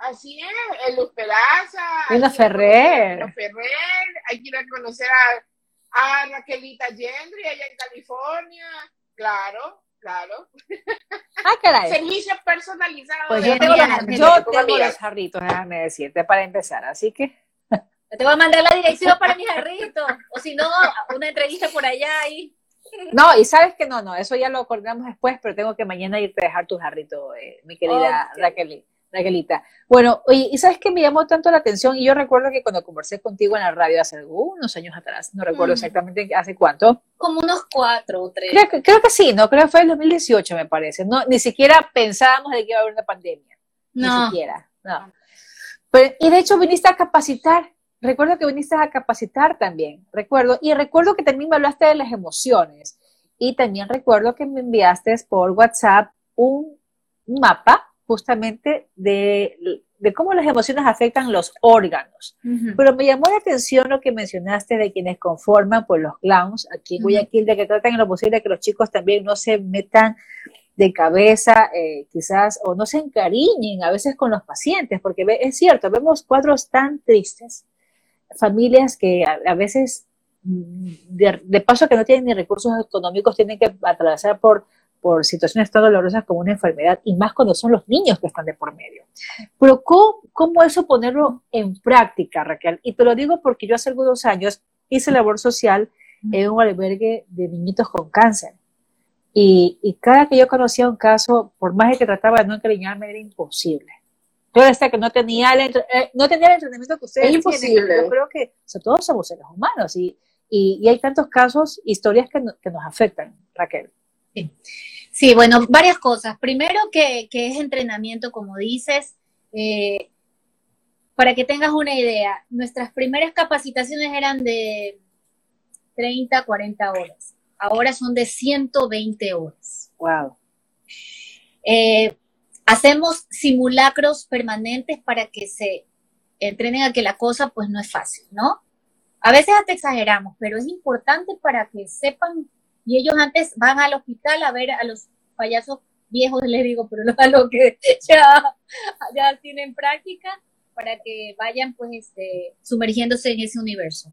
S2: Así es, el Luz Peraza.
S3: Una Ferrer.
S2: Una Ferrer. Hay que ir a conocer a, a Raquelita Gendry allá en California Claro, claro.
S3: Ah, caray.
S2: Servicios personalizados.
S3: Pues yo tengo, los, yo tengo los jarritos, déjame decirte, para empezar. Así que,
S4: Te voy a mandar la dirección para mi jarrito. O si no, una entrevista por allá ahí.
S3: no, y sabes que no, no, eso ya lo acordamos después, pero tengo que mañana irte a dejar tu jarrito, eh, mi querida
S4: Ok.
S3: Raquel, Raquelita. Bueno, oye, ¿y sabes qué me llamó tanto la atención? Y yo recuerdo que cuando conversé contigo en la radio hace unos años atrás, no recuerdo
S4: Mm.
S3: exactamente hace cuánto,
S4: Como unos cuatro o tres.
S3: creo que, creo que sí, no, creo que fue el 2018, me parece. No, ni siquiera pensábamos de que iba a haber una pandemia. Ni
S4: No.
S3: siquiera. No. Pero, y de hecho viniste a capacitar. Recuerdo que viniste a capacitar también. Recuerdo. Y recuerdo que también me hablaste de las emociones. Y también recuerdo que me enviaste por WhatsApp un mapa justamente de, de cómo las emociones afectan los órganos. Pero me llamó la atención lo que mencionaste de quienes conforman pues, los clowns aquí en. Guayaquil, de que tratan en lo posible que los chicos también no se metan de cabeza, eh, quizás, o no se encariñen a veces con los pacientes, porque es cierto, vemos cuadros tan tristes, familias que a, a veces, mm, de, de paso que no tienen ni recursos económicos, tienen que atravesar por, por situaciones tan dolorosas como una enfermedad, y más cuando son los niños que están de por medio. Pero ¿cómo, cómo eso ponerlo en práctica, Raquel? Y te lo digo porque yo hace algunos años hice labor social en un albergue de niñitos con cáncer. Y, y cada que yo conocía un caso, por más de que trataba de no encariñarme, era imposible. Yo decía que no tenía el, eh, no tenía el entrenamiento que ustedes
S2: Es
S3: tienen.
S2: imposible.
S3: Yo creo que o sea, todos somos seres humanos y, y, y hay tantos casos, historias que, no- que nos afectan, Raquel.
S4: Sí, bueno, varias cosas. Primero que, que es entrenamiento, como dices. eh, para que tengas una idea, nuestras primeras capacitaciones eran de 30, 40 horas. Ahora son de 120 horas.
S3: Wow.
S4: Eh, hacemos simulacros permanentes para que se entrenen a que la cosa pues no es fácil, ¿no? A veces hasta exageramos, pero es importante para que sepan, y ellos antes van al hospital a ver a los payasos viejos, *laughs* les digo, pero a los que *laughs* ya, ya tienen práctica, para que vayan pues este, sumergiéndose en ese universo.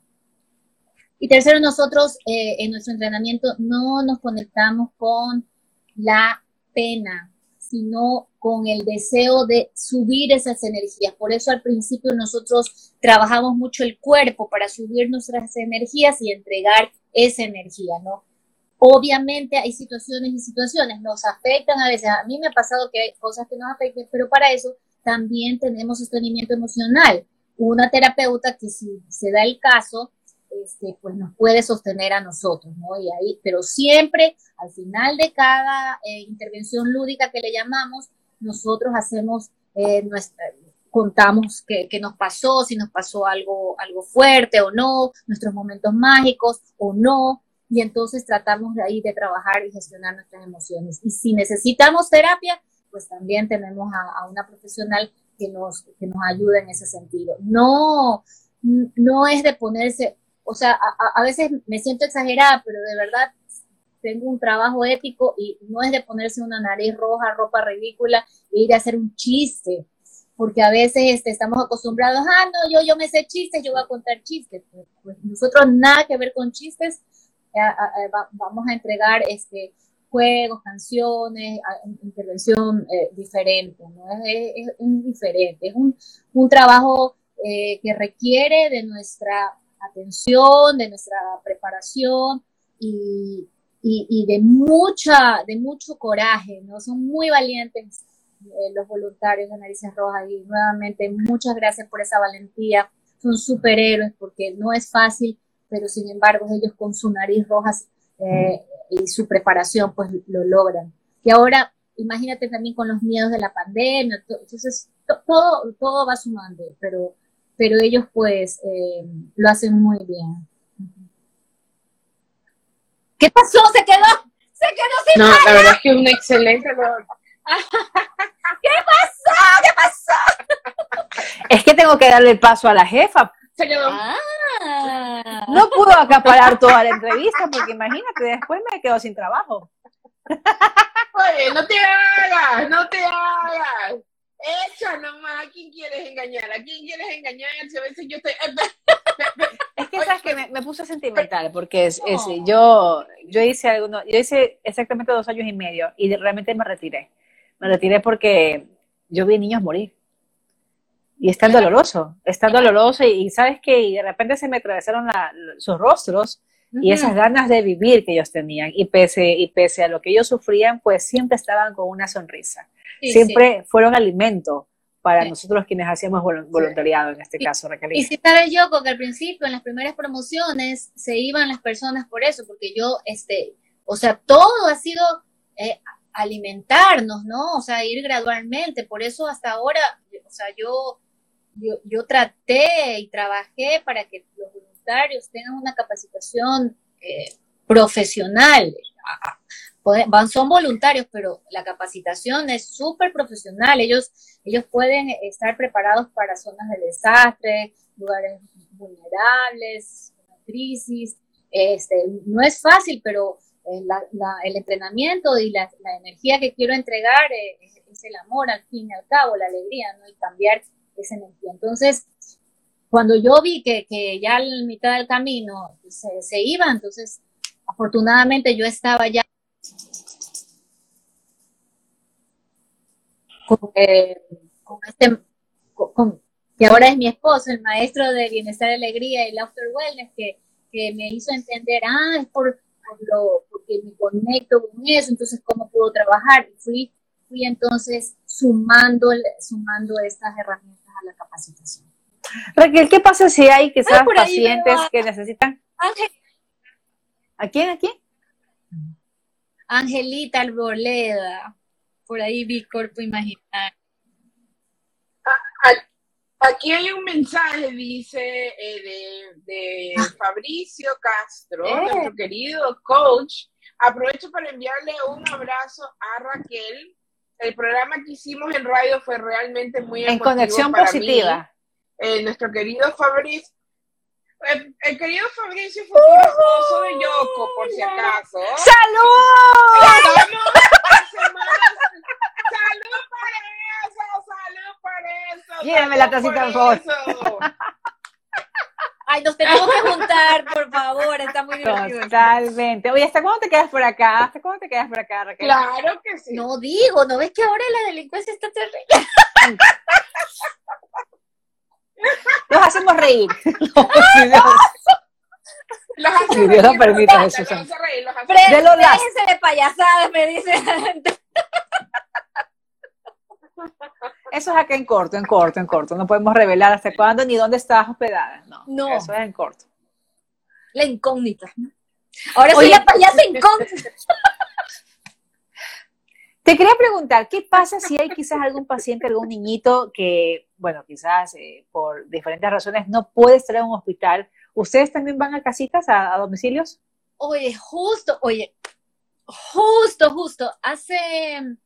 S4: Y tercero, nosotros eh, en nuestro entrenamiento no nos conectamos con la pena, sino con el deseo de subir esas energías. Por eso al principio nosotros trabajamos mucho el cuerpo para subir nuestras energías y entregar esa energía, ¿no? Obviamente hay situaciones y situaciones, nos afectan a veces. A mí me ha pasado que hay cosas que nos afectan, pero para eso también tenemos sostenimiento emocional. Una terapeuta que si se da el caso, este, pues nos puede sostener a nosotros, ¿no? Y ahí, pero siempre al final de cada eh, intervención lúdica que le llamamos, nosotros hacemos eh, nuestra, contamos qué, qué nos pasó, si nos pasó algo, algo fuerte o no, nuestros momentos mágicos o no, y entonces tratamos de ahí de trabajar y gestionar nuestras emociones. Y si necesitamos terapia, pues también tenemos a, a una profesional que nos, que nos ayuda en ese sentido. No, no es de ponerse, o sea, a, a veces me siento exagerada, pero de verdad tengo un trabajo ético y no es de ponerse una nariz roja, ropa ridícula e ir a hacer un chiste, porque a veces este, estamos acostumbrados, ah, no, yo, yo me sé chistes, yo voy a contar chistes. Pues, pues nosotros nada que ver con chistes, eh, eh, va, vamos a entregar este, juegos, canciones, intervención eh, diferente, ¿no? Es, es, es, diferente, es un, un trabajo eh, que requiere de nuestra atención, de nuestra preparación y, y, y, de mucha, de mucho coraje, ¿no? Son muy valientes eh, los voluntarios de Narices Rojas y nuevamente muchas gracias por esa valentía. Son superhéroes porque no es fácil, pero sin embargo ellos con su nariz roja eh, y su preparación pues lo logran. Y ahora imagínate también con los miedos de la pandemia, entonces todo, todo va sumando, pero, pero ellos pues eh, lo hacen muy bien. ¿Qué pasó? ¿Se quedó? ¿Se quedó sin
S2: No, la verdad es que es un excelente. *laughs*
S4: ¿Qué pasó? ¿Qué pasó?
S3: Es que tengo que darle el paso a la jefa.
S2: Se quedó.
S4: Ah.
S3: No pudo acaparar toda la entrevista porque imagínate, después me quedo sin trabajo.
S2: Oye, no te hagas, no te hagas. Echa nomás, ¿a quién quieres engañar? ¿A quién quieres engañar? Si a veces yo estoy...
S3: Es que sabes que me, me puse sentimental porque es, yo, yo hice alguno, yo hice exactamente dos años y medio y realmente me retiré. Me retiré porque yo vi niños morir. Y es tan doloroso, es tan doloroso y, sabes que y de repente se me atravesaron sus rostros y esas ganas de vivir que ellos tenían y pese, y pese a lo que ellos sufrían, pues siempre estaban con una sonrisa. siempre fueron alimento para nosotros quienes hacíamos voluntariado en este caso, Raquel.
S4: Y si sabes yo, porque al principio en las primeras promociones se iban las personas por eso, porque yo, este, o sea, todo ha sido eh, alimentarnos, ¿no? O sea, ir gradualmente, por eso hasta ahora, o sea, yo, yo, yo traté y trabajé para que los voluntarios tengan una capacitación eh, profesional son voluntarios, pero la capacitación es súper profesional. Ellos, ellos pueden estar preparados para zonas de desastre, lugares vulnerables, crisis. Este, no es fácil, pero eh, el entrenamiento y la, energía que quiero entregar eh, es, el amor al fin y al cabo, la alegría, ¿no? Y cambiar Entonces, cuando yo vi que, que ya en mitad del camino se, se iba, entonces, afortunadamente yo estaba ya con, eh, este, que ahora es mi esposo, el maestro de bienestar y alegría y laughter wellness, que, que me hizo entender, ah, es por, lo, porque me conecto con eso, entonces cómo puedo trabajar. Y fui, fui entonces sumando, sumando estas herramientas la capacitación.
S3: Raquel, ¿qué pasa si hay quizás pacientes que necesitan? ¿A quién? ¿A quién?
S4: Angelita Arboleda por ahí vi Corpo Imaginar.
S2: Aquí hay un mensaje, dice, eh, de, ah. Fabricio Castro, eh. nuestro querido coach. Aprovecho para enviarle un abrazo a Raquel. El programa que hicimos en radio fue realmente muy
S3: En conexión positiva.
S2: Eh, nuestro querido Fabricio, el, querido Fabricio fue un esposo de Yoko, por si acaso.
S3: ¡Salud!
S2: ¡Salud por eso! ¡Salud por eso!
S3: Lléveme la tacita, por favor.
S4: Ay, nos tenemos que juntar, por favor, está muy divertido.
S3: Totalmente. Oye, ¿hasta cuándo te quedas por acá? ¿Hasta cuándo te quedas por acá, Raquel?
S2: Claro que sí.
S4: No digo, ¿no ves que ahora la delincuencia está terrible?
S3: Nos hacemos reír. *laughs* *laughs*
S2: Los hacemos
S3: si Dios lo permite, Jesús.
S4: De los de payasadas, me dice la gente.
S3: Eso es acá en corto, en corto, en corto. No podemos revelar hasta cuándo ni dónde estás hospedada. No. Eso es en corto.
S4: La incógnita. Ahora soy la payasa incógnita.
S3: Te quería preguntar, ¿qué pasa si hay quizás algún paciente, algún niñito que, bueno, quizás eh, por diferentes razones no puede estar en un hospital? ¿Ustedes también van a casitas, a, a domicilios?
S4: Oye, justo, oye, justo, justo, hace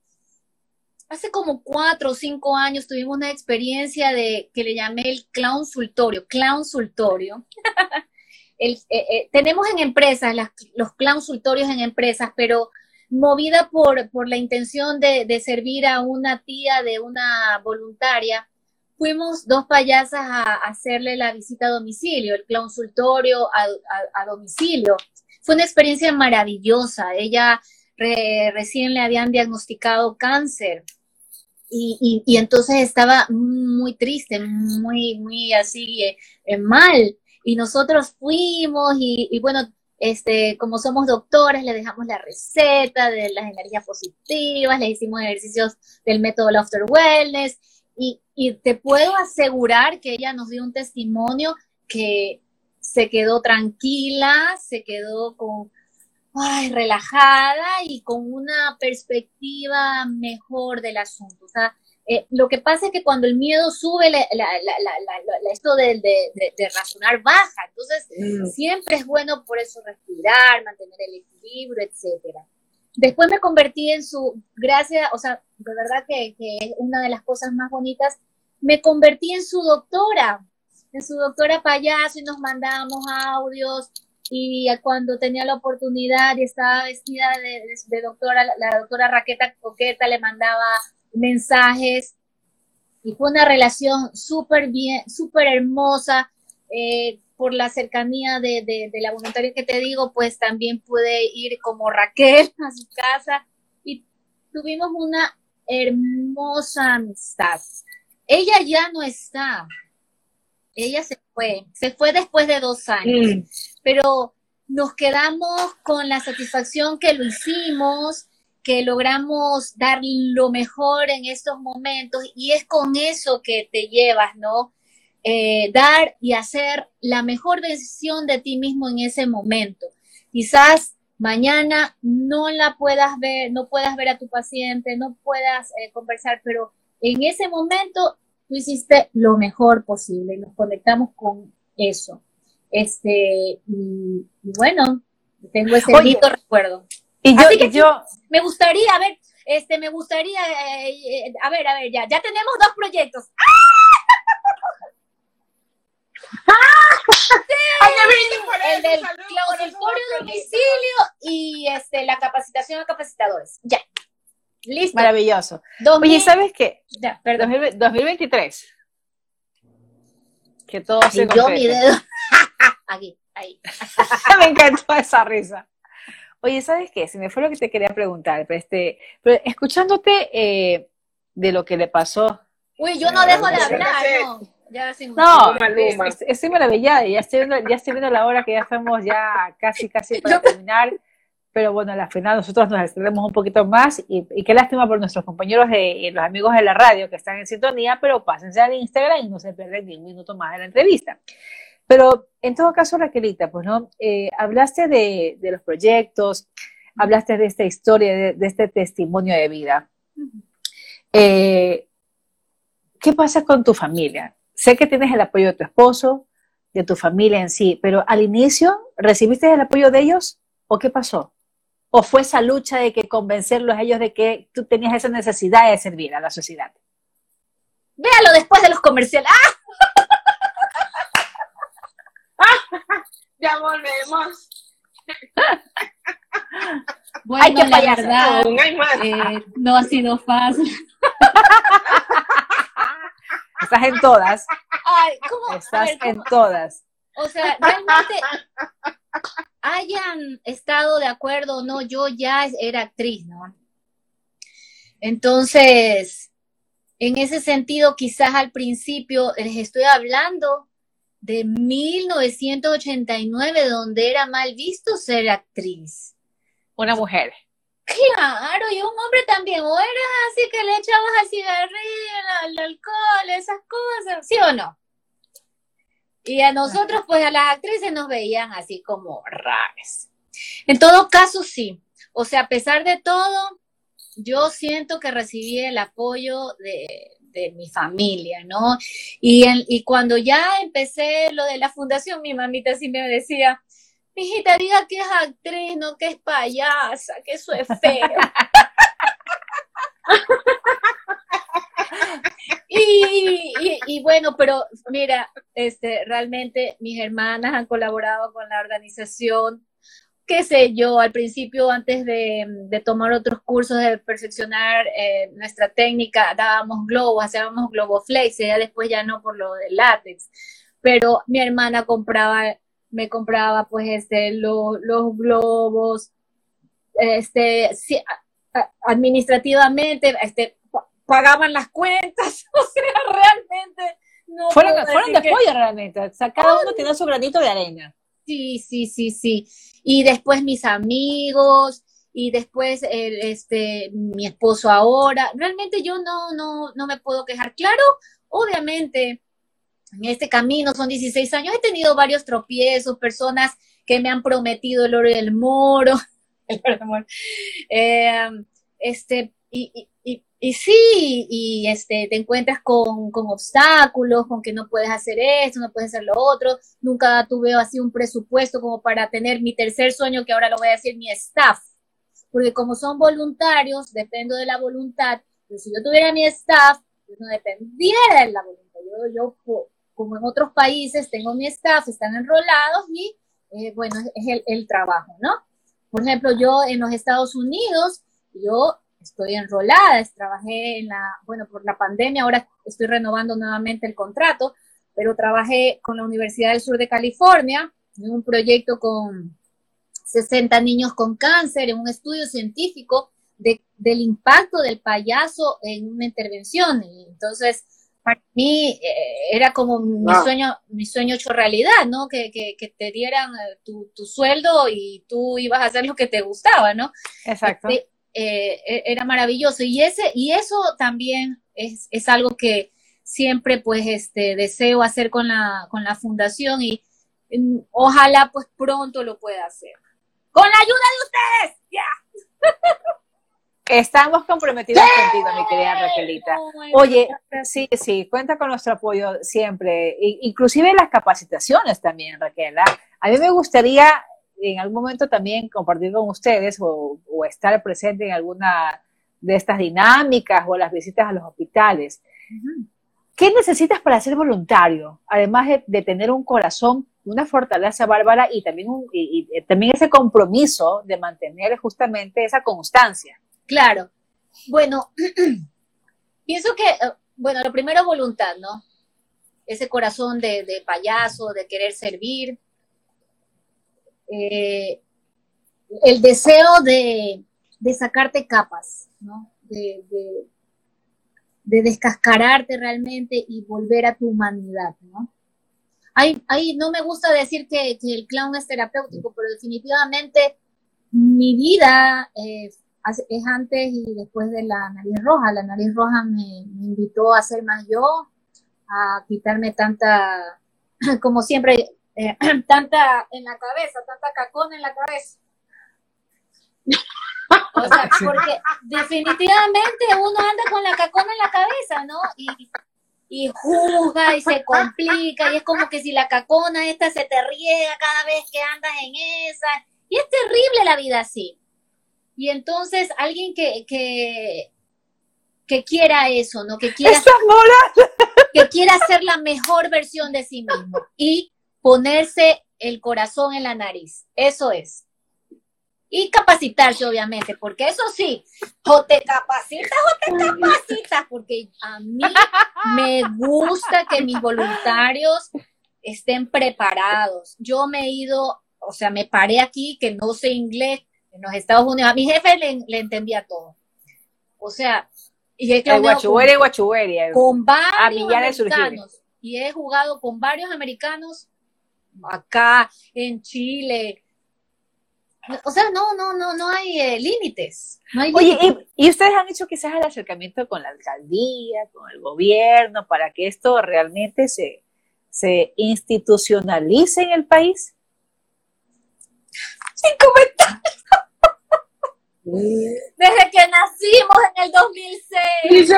S4: hace como cuatro o cinco años tuvimos una experiencia de que le llamé el clown sultorio, clown sultorio. *laughs* Eh, eh, tenemos en empresas los clown sultorios en empresas, pero movida por, por la intención de, servir a una tía de una voluntaria, fuimos dos payasas a, hacerle la visita a domicilio, el consultorio a, a, domicilio. Fue una experiencia maravillosa. Ella recién le habían diagnosticado cáncer y, y, entonces estaba muy triste, muy, muy así eh, eh, mal. Y nosotros fuimos y, y, bueno, este, como somos doctores, le dejamos la receta de las energías positivas, le hicimos ejercicios del método Laughter Wellness y, y te puedo asegurar que ella nos dio un testimonio que se quedó tranquila, se quedó con, ay, relajada y con una perspectiva mejor del asunto. O sea, eh, lo que pasa es que cuando el miedo sube, la, la, la, esto de, de, de, razonar baja. Entonces, mm. siempre es bueno por eso respirar, mantener el equilibrio, etcétera. Después me convertí en su, gracias, o sea, de verdad que, que es una de las cosas más bonitas, me convertí en su doctora, en su doctora payaso y nos mandábamos audios, y cuando tenía la oportunidad y estaba vestida de, doctora, la, doctora Raqueta Coqueta le mandaba mensajes y fue una relación súper bien, súper hermosa. Eh, por la cercanía de, de, la voluntaria que te digo, pues también pude ir como Raquel *laughs* a su casa y tuvimos una hermosa amistad. Ella ya no está, ella se fue, se fue después de dos años, mm. pero nos quedamos con la satisfacción que lo hicimos, que logramos dar lo mejor en estos momentos y es con eso que te llevas, ¿no? Eh, dar y hacer la mejor decisión de ti mismo en ese momento. Quizás mañana no la puedas ver, no puedas ver a tu paciente, no puedas eh, conversar, pero en ese momento tú hiciste lo mejor posible y nos conectamos con eso. Este, y, bueno, tengo ese bonito recuerdo.
S3: Y yo, que yo,
S4: me gustaría, a ver, este, me gustaría, eh, eh, a ver, a ver, ya, ya tenemos dos proyectos. *laughs* el del claustrorio domicilio y este, la capacitación a capacitadores. Ya. Listo.
S3: Maravilloso. Oye, ¿sabes qué? Ya, perdón. 2023. Que todo se
S4: yo mi dedo. *laughs* Aquí, ahí. *laughs*
S3: Me encantó esa risa. Oye, ¿sabes qué? Se me fue lo que te quería preguntar, pero, este, pero escuchándote eh, de lo que le pasó.
S4: Uy, yo no dejo de hablar, no. Ya
S3: no, estoy maravillada, ya estoy, viendo, ya estoy viendo la hora que ya estamos ya casi, casi *laughs* para terminar pero bueno, al final nosotros nos extendemos un poquito más y, qué lástima por nuestros compañeros y los amigos de la radio que están en sintonía, pero pásense al Instagram y no se pierden ni un minuto más de la entrevista. Pero en todo caso, Raquelita, pues no, eh, hablaste de, los proyectos, hablaste de esta historia, de, este testimonio de vida. Eh, ¿Qué pasa con tu familia? Sé que tienes el apoyo de tu esposo, de tu familia en sí, pero al inicio, ¿recibiste el apoyo de ellos o qué pasó? ¿O fue esa lucha de que convencerlos a ellos de que tú tenías esa necesidad de servir a la sociedad?
S4: Véalo después de los comerciales.
S2: ¡Ah! *laughs* ya volvemos.
S4: Bueno, la verdad, eh, no ha sido fácil. *laughs*
S3: Estás en todas. Estás en todas.
S4: O sea, realmente hayan estado de acuerdo o no, yo ya era actriz, ¿no? Entonces, en ese sentido, quizás al principio les estoy hablando de 1989, donde era mal visto ser actriz.
S3: Una mujer.
S4: Claro, y un hombre también, o eras así que le echabas al cigarrillo, al alcohol, esas cosas, ¿sí o no? Y a nosotros, pues a las actrices nos veían así como raras. En todo caso, sí. O sea, a pesar de todo, yo siento que recibí el apoyo de, mi familia, ¿no? Y, y cuando ya empecé lo de la fundación, mi mamita sí me decía, hijita, diga que es actriz, no que es payasa, que eso es feo. *laughs* y, bueno, pero mira, este, realmente mis hermanas han colaborado con la organización, qué sé yo, al principio antes de, tomar otros cursos de perfeccionar eh, nuestra técnica, dábamos globos, hacíamos globoflex, ya después ya no por lo del látex, pero mi hermana compraba, me compraba pues este, los globos, este, administrativamente, este, pagaban las cuentas, *laughs* o sea, realmente no.
S3: Fueron, fueron de apoyo realmente, o sea, cada uno tenía su granito de arena.
S4: Sí, sí, sí, sí. Y después mis amigos, y después el, este, mi esposo ahora. Realmente yo no, no, no me puedo quejar. Claro, obviamente, en este camino son 16 años, he tenido varios tropiezos, personas que me han prometido el oro y el moro. *laughs* El oro y el moro. Eh, este, y, y sí, y este, te encuentras con, con, obstáculos, con que no puedes hacer esto, no puedes hacer lo otro. Nunca tuve así un presupuesto como para tener mi tercer sueño, que ahora lo voy a decir, mi staff. Porque como son voluntarios, dependo de la voluntad. Pero si yo tuviera mi staff, pues no dependiera de la voluntad. Yo, yo, como en otros países, tengo mi staff, están enrolados y, eh, bueno, es el, el trabajo, ¿no? Por ejemplo, yo en los Estados Unidos, yo estoy enrolada, trabajé en la, bueno, por la pandemia, ahora estoy renovando nuevamente el contrato, pero trabajé con la Universidad del Sur de California en un proyecto con 60 niños con cáncer, en un estudio científico de, del impacto del payaso en una intervención. Y entonces, para mí eh, era como mi sueño, mi sueño hecho realidad, ¿no? Que, que, que te dieran eh, tu, tu, sueldo y tú ibas a hacer lo que te gustaba, ¿no?
S3: Exacto.
S4: Este, eh, e, era maravilloso. Y ese, y eso también es, es algo que siempre pues este deseo hacer con la, con la fundación y mm, ojalá pues pronto lo pueda hacer. Con la ayuda de ustedes, ya. *laughs*
S3: Estamos comprometidos contigo, mi querida Raquelita. Oye, sí, sí, cuenta con nuestro apoyo siempre, inclusive las capacitaciones también, Raquela. A mí me gustaría en algún momento también compartir con ustedes o, estar presente en alguna de estas dinámicas o las visitas a los hospitales. ¿Qué necesitas para ser voluntario? Además de, tener un corazón, una fortaleza bárbara y también, y también ese compromiso de mantener justamente esa constancia.
S4: Claro. Bueno, *clears throat* pienso que, eh, bueno, lo primero voluntad, ¿no? Ese corazón de, payaso, de querer servir. Eh, el deseo de, sacarte capas, ¿no? De, descascararte realmente y volver a tu humanidad, ¿no? Ahí, no me gusta decir que, el clown es terapéutico, pero definitivamente mi vida eh, es antes y después de la nariz roja. La nariz roja me, invitó a ser más yo, a quitarme tanta, *clears throat* como siempre, eh, *clears throat* tanta en la cabeza, tanta cacona en la cabeza. O sea, porque definitivamente uno anda con la cacona en la cabeza, ¿no? Y, y juzga y se complica y es como que si la cacona esta se te riega cada vez que andas en esa. Y es terrible la vida así. Y entonces alguien que, que, que quiera eso, ¿no? Que quiera, que quiera ser la mejor versión de sí mismo y ponerse el corazón en la nariz. Eso es. Y capacitarse, obviamente, porque eso sí, o te capacitas o te capacitas, porque a mí me gusta que mis voluntarios estén preparados. Yo me he ido, o sea, me paré aquí que no sé inglés, en los Estados Unidos. A mi jefe le, entendía todo. O sea, y he
S3: con,
S4: con varios americanos. Y he jugado con varios americanos acá, en Chile. O sea, no, no, no, no hay eh, límites.
S3: Oye, ¿y, ustedes han hecho quizás el acercamiento con la alcaldía, con el gobierno, para que esto realmente se, se institucionalice en el país?
S4: Sin comentarios. Desde que nacimos en el 2006. Dice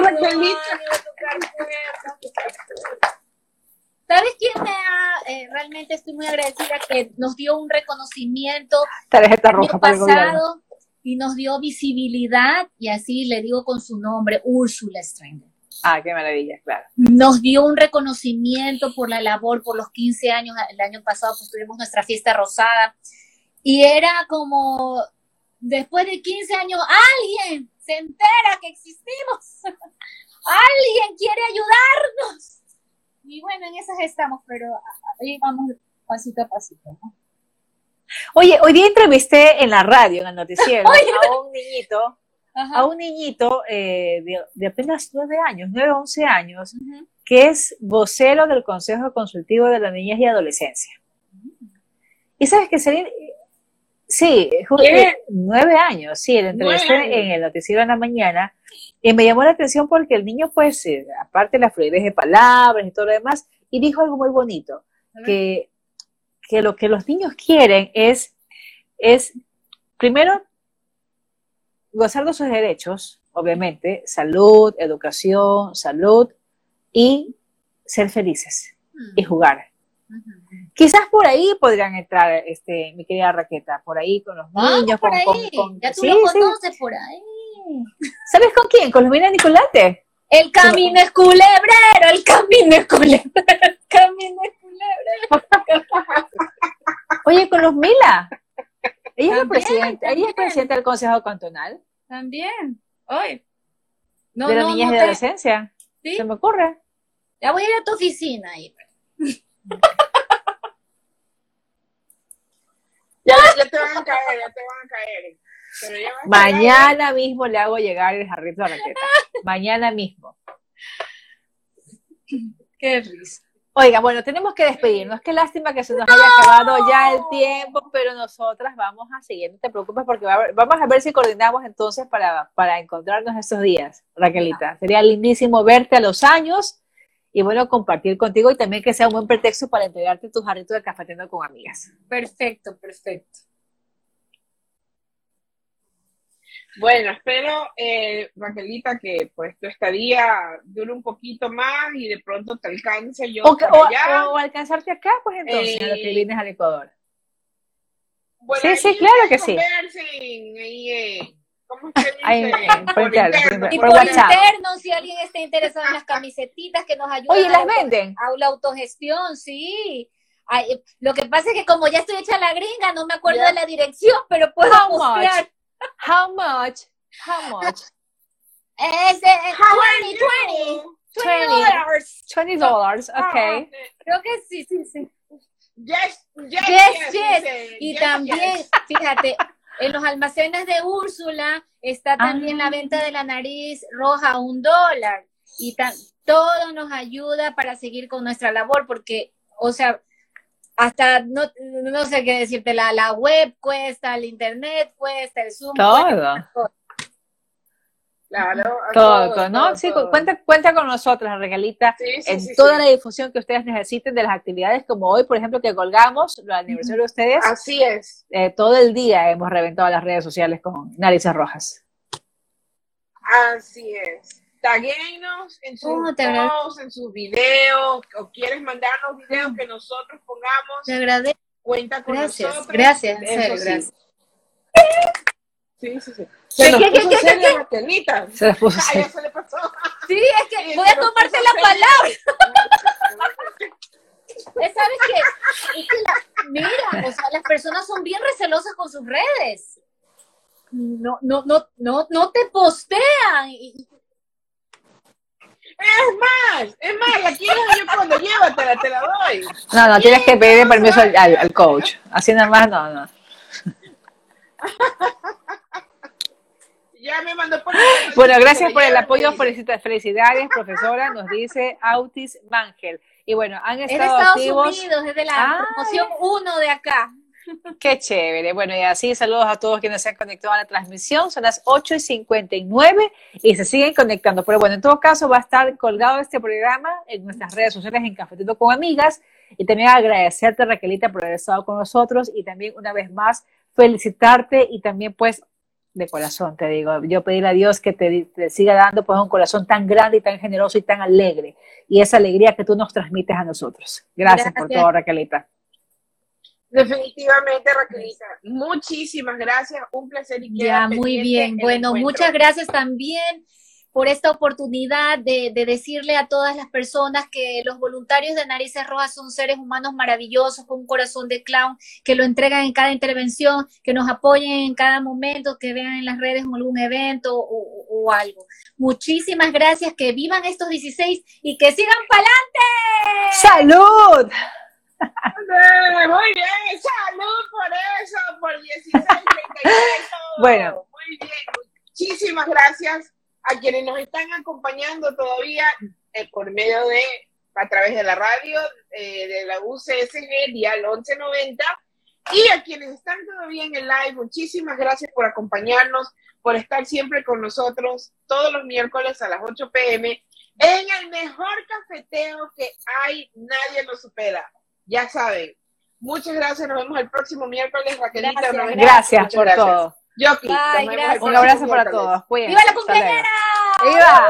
S4: ¿Sabes quién me ha, eh, realmente estoy muy agradecida que nos dio un reconocimiento
S3: Tarjeta roja
S4: pasado y nos dio visibilidad y así le digo con su nombre, Úrsula Stranger.
S3: Ah, qué maravilla, claro.
S4: Nos dio un reconocimiento por la labor, por los 15 años, el año pasado pues tuvimos nuestra fiesta rosada y era como después de 15 años, alguien se entera que existimos, *laughs* alguien quiere ayudarnos. Y bueno, en esas estamos, pero ahí vamos pasito a pasito.
S3: Oye, hoy día entrevisté en la radio, en el noticiero, *laughs* a un niñito, a un niñito eh, de, apenas 9 años, 9 o 11 años, que es vocero del Consejo Consultivo de la Niñez y Adolescencia. Y sabes que sería, Sí, nueve años, sí, el entrevisté en el noticiero en la mañana y me llamó la atención porque el niño, pues, eh, aparte de la fluidez de palabras y todo lo demás, y dijo algo muy bonito, que, que lo que los niños quieren es, es, primero, gozar de sus derechos, obviamente, salud, educación, salud, y ser felices y jugar. Quizás por ahí podrían entrar, este, mi querida Raqueta, por ahí con los niños,
S4: con,
S3: con,
S4: ya tú lo conoces por ahí.
S3: ¿Sabes con quién? Con los Mina Nicolate.
S4: El camino es culebrero, el camino es culebrero, *laughs* el camino es culebrero.
S3: Oye, con los Mila. Ella es, presidente, ella es presidenta del Consejo Cantonal.
S4: También. Hoy.
S3: No, de la niñez y adolescencia. ¿Sí? Se me ocurre.
S4: Ya voy a ir a tu oficina ahí. *laughs*
S2: Ya, ya te van a caer, ya te van a caer.
S3: Mañana mismo le hago llegar el jarrito de raqueta. *laughs* Mañana mismo.
S4: Qué risa.
S3: Oiga, bueno, tenemos que despedirnos. Qué lástima que se nos haya acabado ya el tiempo, pero nosotras vamos a seguir, no te preocupes, porque va a ver- vamos a ver si coordinamos entonces para, para encontrarnos estos días, Raquelita. Sería lindísimo verte a los años y bueno, compartir contigo y también que sea un buen pretexto para entregarte tu jarrito de cafetero con amigas.
S4: Perfecto, perfecto.
S2: Bueno, espero, eh, Raquelita, que pues tu estadía dure un poquito más y de pronto te alcance yo
S3: O, que- o-
S2: allá.
S3: o alcanzarte acá, pues entonces, a lo que
S2: Eh,
S3: vienes al Ecuador.
S2: Bueno,
S3: sí, sí, claro que sí.
S2: eh, ¿cómo se dice? *laughs*
S3: Ahí, por interno,
S2: interno,
S4: Y
S3: por
S4: por interno, si alguien está interesado en las camisetitas que nos ayudan
S3: Oye,
S4: a
S3: ¿las
S4: auto-
S3: venden?
S4: a la autogestión, sí. Ay, lo que pasa es que como ya estoy hecha la gringa, no me acuerdo
S2: Ya.
S4: de la dirección, pero puedo postear.
S3: How much? How much?
S4: Es eh,
S2: How
S4: 20,
S2: are
S4: 20,
S2: you?
S4: 20
S3: 20.
S4: dólares.
S3: $20, dollars, okay.
S4: Creo que sí, sí, sí.
S2: Yes, yes,
S4: Yes,
S2: yes,
S4: yes. Y
S2: yes,
S4: también,
S2: yes.
S4: fíjate, en los almacenes de Úrsula está también
S3: Ah.
S4: la venta de la nariz roja a un dólar. Y todo nos ayuda para seguir con nuestra labor, porque, o sea, hasta no, no sé qué decirte, la, la web cuesta, el internet cuesta, el Zoom cuesta.
S3: Todo.
S2: Claro,
S3: Todo, todo, ¿no?
S2: todo,
S3: Sí,
S2: todo.
S3: cuenta, cuenta con nosotros, Regalita,
S2: Sí, sí,
S3: en
S2: sí,
S3: toda
S2: sí.
S3: la difusión que ustedes necesiten de las actividades, como hoy, por ejemplo, que colgamos el aniversario de ustedes,
S2: Así es,
S3: eh, todo el día hemos reventado las redes sociales con narices rojas.
S2: así es. Taguenos en sus
S4: Oh,
S2: posts, en sus videos, o quieres mandarnos videos que nosotros pongamos,
S4: Te agradezco.
S2: cuenta con
S4: Gracias,
S2: nosotros.
S4: gracias, en serio,
S2: sí.
S4: gracias.
S2: Sí, sí, sí. Se
S4: ¿Qué,
S2: nos
S4: qué,
S2: puso
S4: qué, qué,
S2: seria
S4: qué?
S2: Raquelita. *laughs*
S3: Se puso
S2: ya se le pasó.
S4: Sí, es que *laughs*
S2: Sí,
S4: voy a tomarte la
S2: seria.
S4: palabra. *laughs* ¿Sabes qué? Es que la- mira, o sea, las personas son bien recelosas con sus redes. No, no, no, no, no te postean. Y-
S2: Es más, es más, la quieres yo cuando llévatela, te la doy.
S3: No, no, tienes que pedir permiso al, al- al coach. Así nada más, no, no. *laughs*
S2: Ya me mandó por
S3: Bueno, gracias por el apoyo, felicidades, profesora, nos dice Autis Mangel. Y bueno, han
S4: Es de
S3: estado
S4: Estados
S3: activos.
S4: Unidos, es de la
S3: Ah,
S4: promoción 1 de acá.
S3: Qué chévere. Bueno, y así saludos a todos quienes se han conectado a la transmisión. Son las 8 y 59 y se siguen conectando. Pero bueno, en todo caso va a estar colgado este programa en nuestras redes sociales en Cafetito con Amigas. Y también agradecerte, Raquelita, por haber estado con nosotros y también una vez más felicitarte y también pues de corazón te digo, yo pedirle a Dios que te, te siga dando pues un corazón tan grande y tan generoso y tan alegre y esa alegría que tú nos transmites a nosotros. Gracias, por
S4: Gracias.
S3: todo, Raquelita.
S2: Definitivamente, Raquelita. Muchísimas gracias. Un placer y
S4: Ya, muy bien. Bueno,
S2: encuentro.
S4: muchas gracias también por esta oportunidad de, de decirle a todas las personas que los voluntarios de Narices Rojas son seres humanos maravillosos con un corazón de clown, que lo entregan en cada intervención, que nos apoyen en cada momento, que vean en las redes algún evento o, o- o algo. Muchísimas gracias, que vivan estos 16 y que sigan para adelante.
S3: ¡Salud!
S2: Muy bien, salud por eso, por 16, 33, todo. *laughs*
S3: Bueno.
S2: Muy bien, muchísimas gracias a quienes nos están acompañando todavía eh, por medio de, a través de la radio, eh, de la UCSG, Dial 1190, y a quienes están todavía en el live, muchísimas gracias por acompañarnos, por estar siempre con nosotros todos los miércoles a las 8 pm en el mejor cafeteo que hay, nadie lo supera. Ya saben. Muchas gracias, nos vemos el próximo miércoles, Raquelita.
S4: Gracias,
S2: nos vemos.
S3: Gracias por
S2: gracias.
S3: todo.
S2: Yoki,
S4: Bye,
S2: nos vemos el
S4: gracias.
S3: Un
S2: próximo
S3: abrazo para
S2: miércoles.
S3: todos. Cuídense.
S4: ¡Viva la cumpleañera!
S3: ¡Viva!